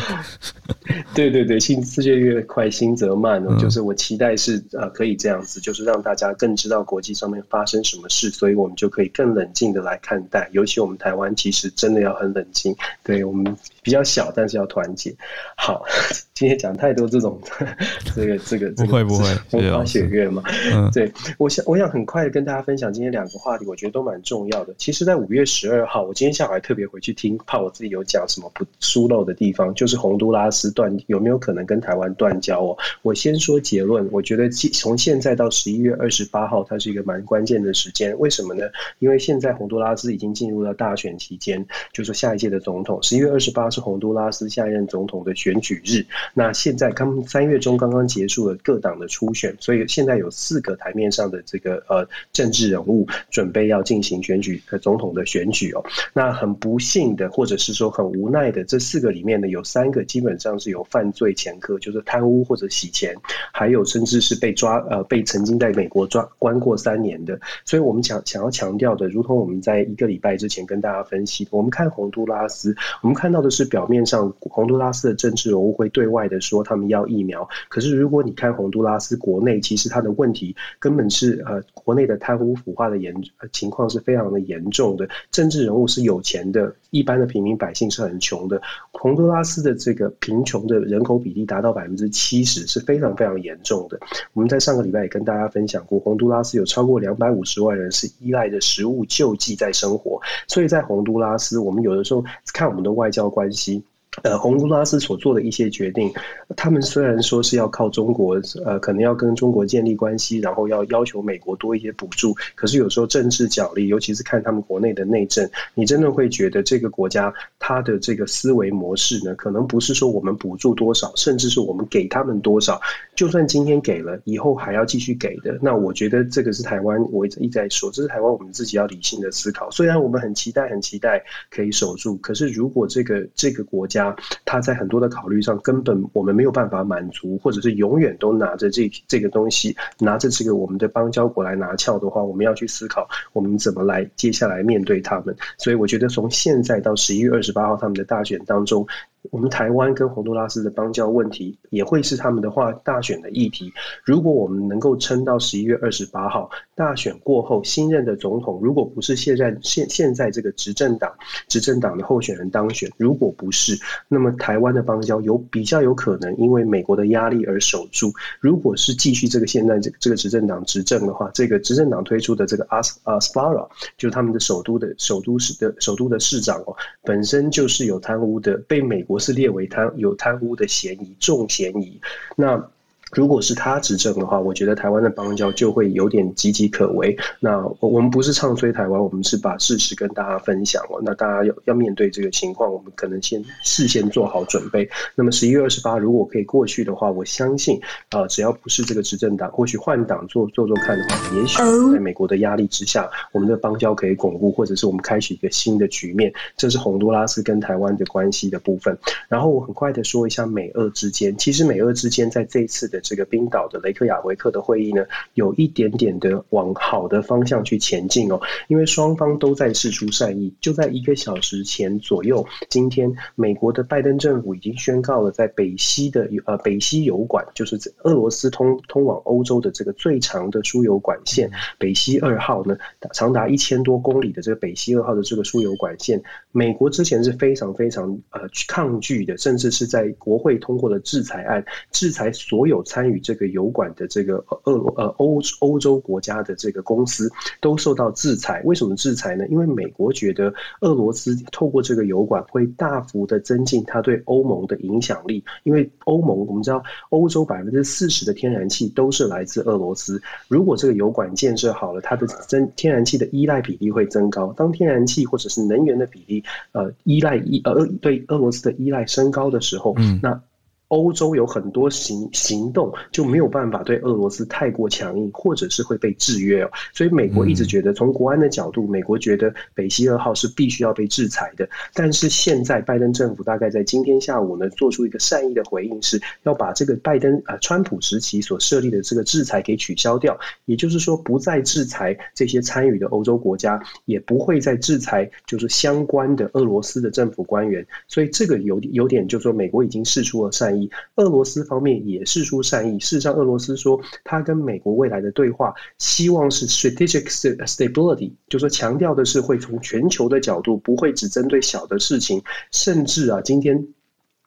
对对对，心世界越快，心则慢哦。就是我期待是呃可以这样子，就是让大家更知道国际上面发生什么事，所以我们就可以更冷静的来看待。尤其我们台湾，其实真的要很冷静。对我们。比较小，但是要团结。好，今天讲太多这种 这个这个不会不会风花雪月嘛？嗯，对，我想我想很快的跟大家分享今天两个话题，我觉得都蛮重要的。其实，在五月十二号，我今天下午还特别回去听，怕我自己有讲什么不疏漏的地方，就是洪都拉斯断有没有可能跟台湾断交哦？我先说结论，我觉得从现在到十一月二十八号，它是一个蛮关键的时间。为什么呢？因为现在洪都拉斯已经进入了大选期间，就是下一届的总统，十一月二十八。是洪都拉斯下一任总统的选举日。那现在刚三月中刚刚结束了各党的初选，所以现在有四个台面上的这个呃政治人物准备要进行选举和总统的选举哦。那很不幸的，或者是说很无奈的，这四个里面呢，有三个基本上是有犯罪前科，就是贪污或者洗钱，还有甚至是被抓呃被曾经在美国抓关过三年的。所以我们想想要强调的，如同我们在一个礼拜之前跟大家分析，我们看洪都拉斯，我们看到的是表面上洪都拉斯的政治人物会对外的说他们要疫苗，可是如果你看洪都拉斯国内，其实他的问题根本是呃国内的贪污腐化的严情况是非常的严重的，政治人物是有钱的，一般的平民百姓是很穷的。洪都拉斯的这个贫穷的人口比例达到百分之七十，是非常非常严重的。我们在上个礼拜也跟大家分享过，洪都拉斯有超过两百五十万人是依赖着食物救济在生活，所以在洪都拉斯，我们有的时候看我们的外交关系。呃，洪都拉斯所做的一些决定，他们虽然说是要靠中国，呃，可能要跟中国建立关系，然后要要求美国多一些补助，可是有时候政治角力，尤其是看他们国内的内政，你真的会觉得这个国家它的这个思维模式呢，可能不是说我们补助多少，甚至是我们给他们多少，就算今天给了，以后还要继续给的。那我觉得这个是台湾，我一直一直在说，这是台湾我们自己要理性的思考。虽然我们很期待，很期待可以守住，可是如果这个这个国家，他在很多的考虑上，根本我们没有办法满足，或者是永远都拿着这这个东西，拿着这个我们的邦交国来拿翘的话，我们要去思考我们怎么来接下来面对他们。所以我觉得从现在到十一月二十八号他们的大选当中。我们台湾跟洪都拉斯的邦交问题也会是他们的话大选的议题。如果我们能够撑到十一月二十八号大选过后，新任的总统如果不是现在现现在这个执政党执政党的候选人当选，如果不是，那么台湾的邦交有比较有可能因为美国的压力而守住。如果是继续这个现在这这个执政党执政的话，这个执政党推出的这个阿斯阿斯巴拉，就是他们的首都的首都市的首都的市长哦，本身就是有贪污的，被美国。我是列为贪有贪污的嫌疑，重嫌疑。那。如果是他执政的话，我觉得台湾的邦交就会有点岌岌可危。那我们不是唱衰台湾，我们是把事实跟大家分享哦。那大家要要面对这个情况，我们可能先事先做好准备。那么十一月二十八如果可以过去的话，我相信啊、呃，只要不是这个执政党，或许换党做做做看的话，也许在美国的压力之下，我们的邦交可以巩固，或者是我们开启一个新的局面。这是洪都拉斯跟台湾的关系的部分。然后我很快的说一下美俄之间，其实美俄之间在这一次的。这个冰岛的雷克雅维克的会议呢，有一点点的往好的方向去前进哦，因为双方都在释出善意。就在一个小时前左右，今天美国的拜登政府已经宣告了，在北溪的呃北溪油管，就是俄罗斯通通往欧洲的这个最长的输油管线北溪二号呢，长达一千多公里的这个北溪二号的这个输油管线，美国之前是非常非常呃抗拒的，甚至是在国会通过了制裁案，制裁所有。参与这个油管的这个俄罗呃欧欧洲国家的这个公司都受到制裁。为什么制裁呢？因为美国觉得俄罗斯透过这个油管会大幅的增进它对欧盟的影响力。因为欧盟我们知道，欧洲百分之四十的天然气都是来自俄罗斯。如果这个油管建设好了，它的增天然气的依赖比例会增高。当天然气或者是能源的比例呃依赖依呃对俄罗斯的依赖升高的时候，嗯，那。欧洲有很多行行动就没有办法对俄罗斯太过强硬，或者是会被制约哦。所以美国一直觉得，从国安的角度，美国觉得北溪二号是必须要被制裁的。但是现在拜登政府大概在今天下午呢，做出一个善意的回应，是要把这个拜登啊川普时期所设立的这个制裁给取消掉。也就是说，不再制裁这些参与的欧洲国家，也不会再制裁就是相关的俄罗斯的政府官员。所以这个有有点就是说，美国已经释出了善意。俄罗斯方面也释出善意。事实上，俄罗斯说他跟美国未来的对话，希望是 strategic stability，就说强调的是会从全球的角度，不会只针对小的事情。甚至啊，今天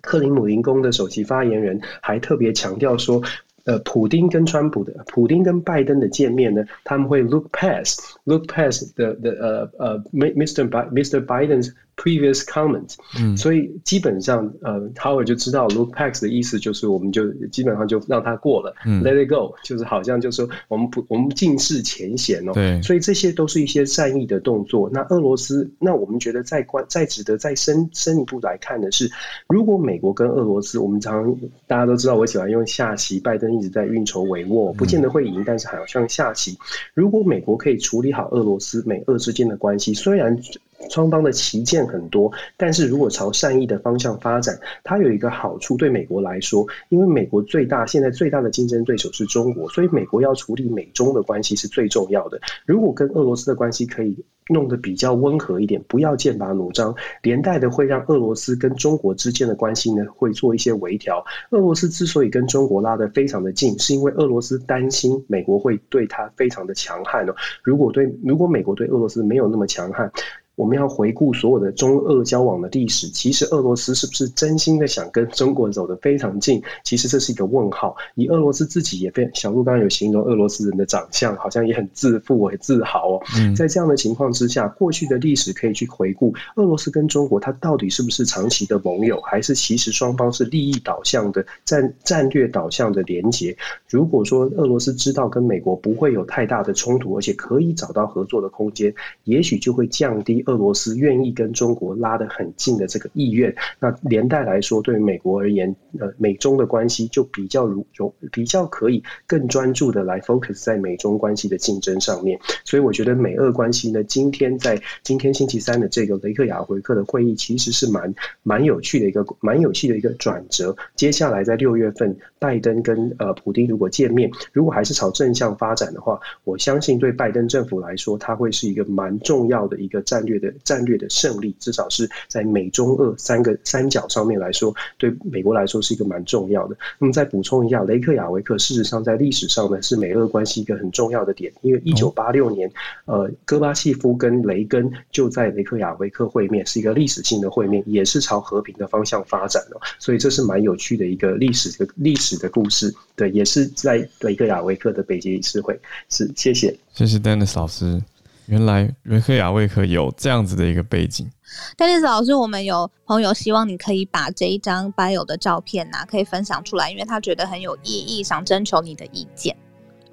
克林姆林宫的首席发言人还特别强调说，呃，普丁跟川普的，普丁跟拜登的见面呢，他们会 look past look past the the 呃呃 Mr. Mr. Biden's Previous comment，嗯，所以基本上，呃，Howard 就知道 look past 的意思就是，我们就基本上就让他过了，嗯，Let it go，就是好像就是说我们不我们尽释前嫌哦，对，所以这些都是一些善意的动作。那俄罗斯，那我们觉得再关再值得再深深一步来看的是，如果美国跟俄罗斯，我们常常大家都知道，我喜欢用下棋，拜登一直在运筹帷幄，不见得会赢，但是好像下棋，如果美国可以处理好俄罗斯美俄之间的关系，虽然。双方的旗舰很多，但是如果朝善意的方向发展，它有一个好处，对美国来说，因为美国最大现在最大的竞争对手是中国，所以美国要处理美中的关系是最重要的。如果跟俄罗斯的关系可以弄得比较温和一点，不要剑拔弩张，连带的会让俄罗斯跟中国之间的关系呢会做一些微调。俄罗斯之所以跟中国拉得非常的近，是因为俄罗斯担心美国会对他非常的强悍哦。如果对如果美国对俄罗斯没有那么强悍。我们要回顾所有的中俄交往的历史，其实俄罗斯是不是真心的想跟中国走得非常近？其实这是一个问号。以俄罗斯自己也非小鹿刚刚有形容俄罗斯人的长相，好像也很自负、很自豪哦。在这样的情况之下，过去的历史可以去回顾，俄罗斯跟中国它到底是不是长期的盟友，还是其实双方是利益导向的战战略导向的连结？如果说俄罗斯知道跟美国不会有太大的冲突，而且可以找到合作的空间，也许就会降低。俄罗斯愿意跟中国拉得很近的这个意愿，那连带来说，对于美国而言，呃，美中的关系就比较如容，比较可以更专注的来 focus 在美中关系的竞争上面。所以我觉得美俄关系呢，今天在今天星期三的这个雷克雅维克的会议，其实是蛮蛮有趣的一个蛮有趣的一个转折。接下来在六月份，拜登跟呃普丁如果见面，如果还是朝正向发展的话，我相信对拜登政府来说，它会是一个蛮重要的一个战略。的战略的胜利，至少是在美中俄三个三角上面来说，对美国来说是一个蛮重要的。那么再补充一下，雷克雅维克事实上在历史上呢是美俄关系一个很重要的点，因为一九八六年，呃，戈巴契夫跟雷根就在雷克雅维克会面，是一个历史性的会面，也是朝和平的方向发展的。所以这是蛮有趣的一个历史的历史的故事。对，也是在雷克雅维克的北极理事会。是，谢谢，谢谢 Dennis 老师。原来瑞克雅未克有这样子的一个背景。丹尼斯老师，我们有朋友希望你可以把这一张 bio 的照片呐、啊，可以分享出来，因为他觉得很有意义，想征求你的意见。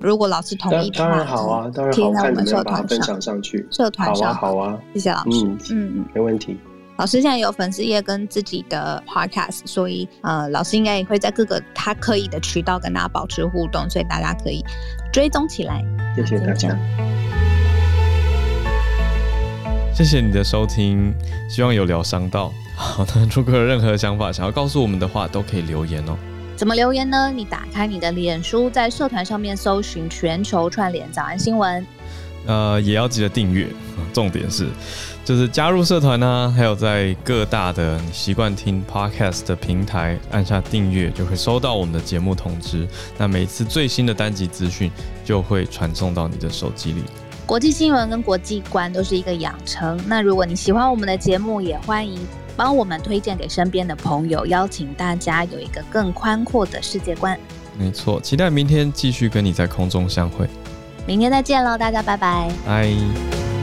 如果老师同意的话，当然好啊，当然好，看我们社团分享上去，社团上好啊，好啊，谢谢老师。嗯嗯，没问题。老师现在有粉丝页跟自己的 podcast，所以呃，老师应该也会在各个他可以的渠道跟大家保持互动，所以大家可以追踪起来。谢谢大家。谢谢你的收听，希望有疗伤到。好的，如果有任何想法想要告诉我们的话，都可以留言哦。怎么留言呢？你打开你的脸书，在社团上面搜寻“全球串联早安新闻”。呃，也要记得订阅。重点是，就是加入社团呢、啊，还有在各大的你习惯听 podcast 的平台按下订阅，就会收到我们的节目通知。那每一次最新的单集资讯就会传送到你的手机里。国际新闻跟国际观都是一个养成。那如果你喜欢我们的节目，也欢迎帮我们推荐给身边的朋友，邀请大家有一个更宽阔的世界观。没错，期待明天继续跟你在空中相会。明天再见喽，大家拜拜。拜。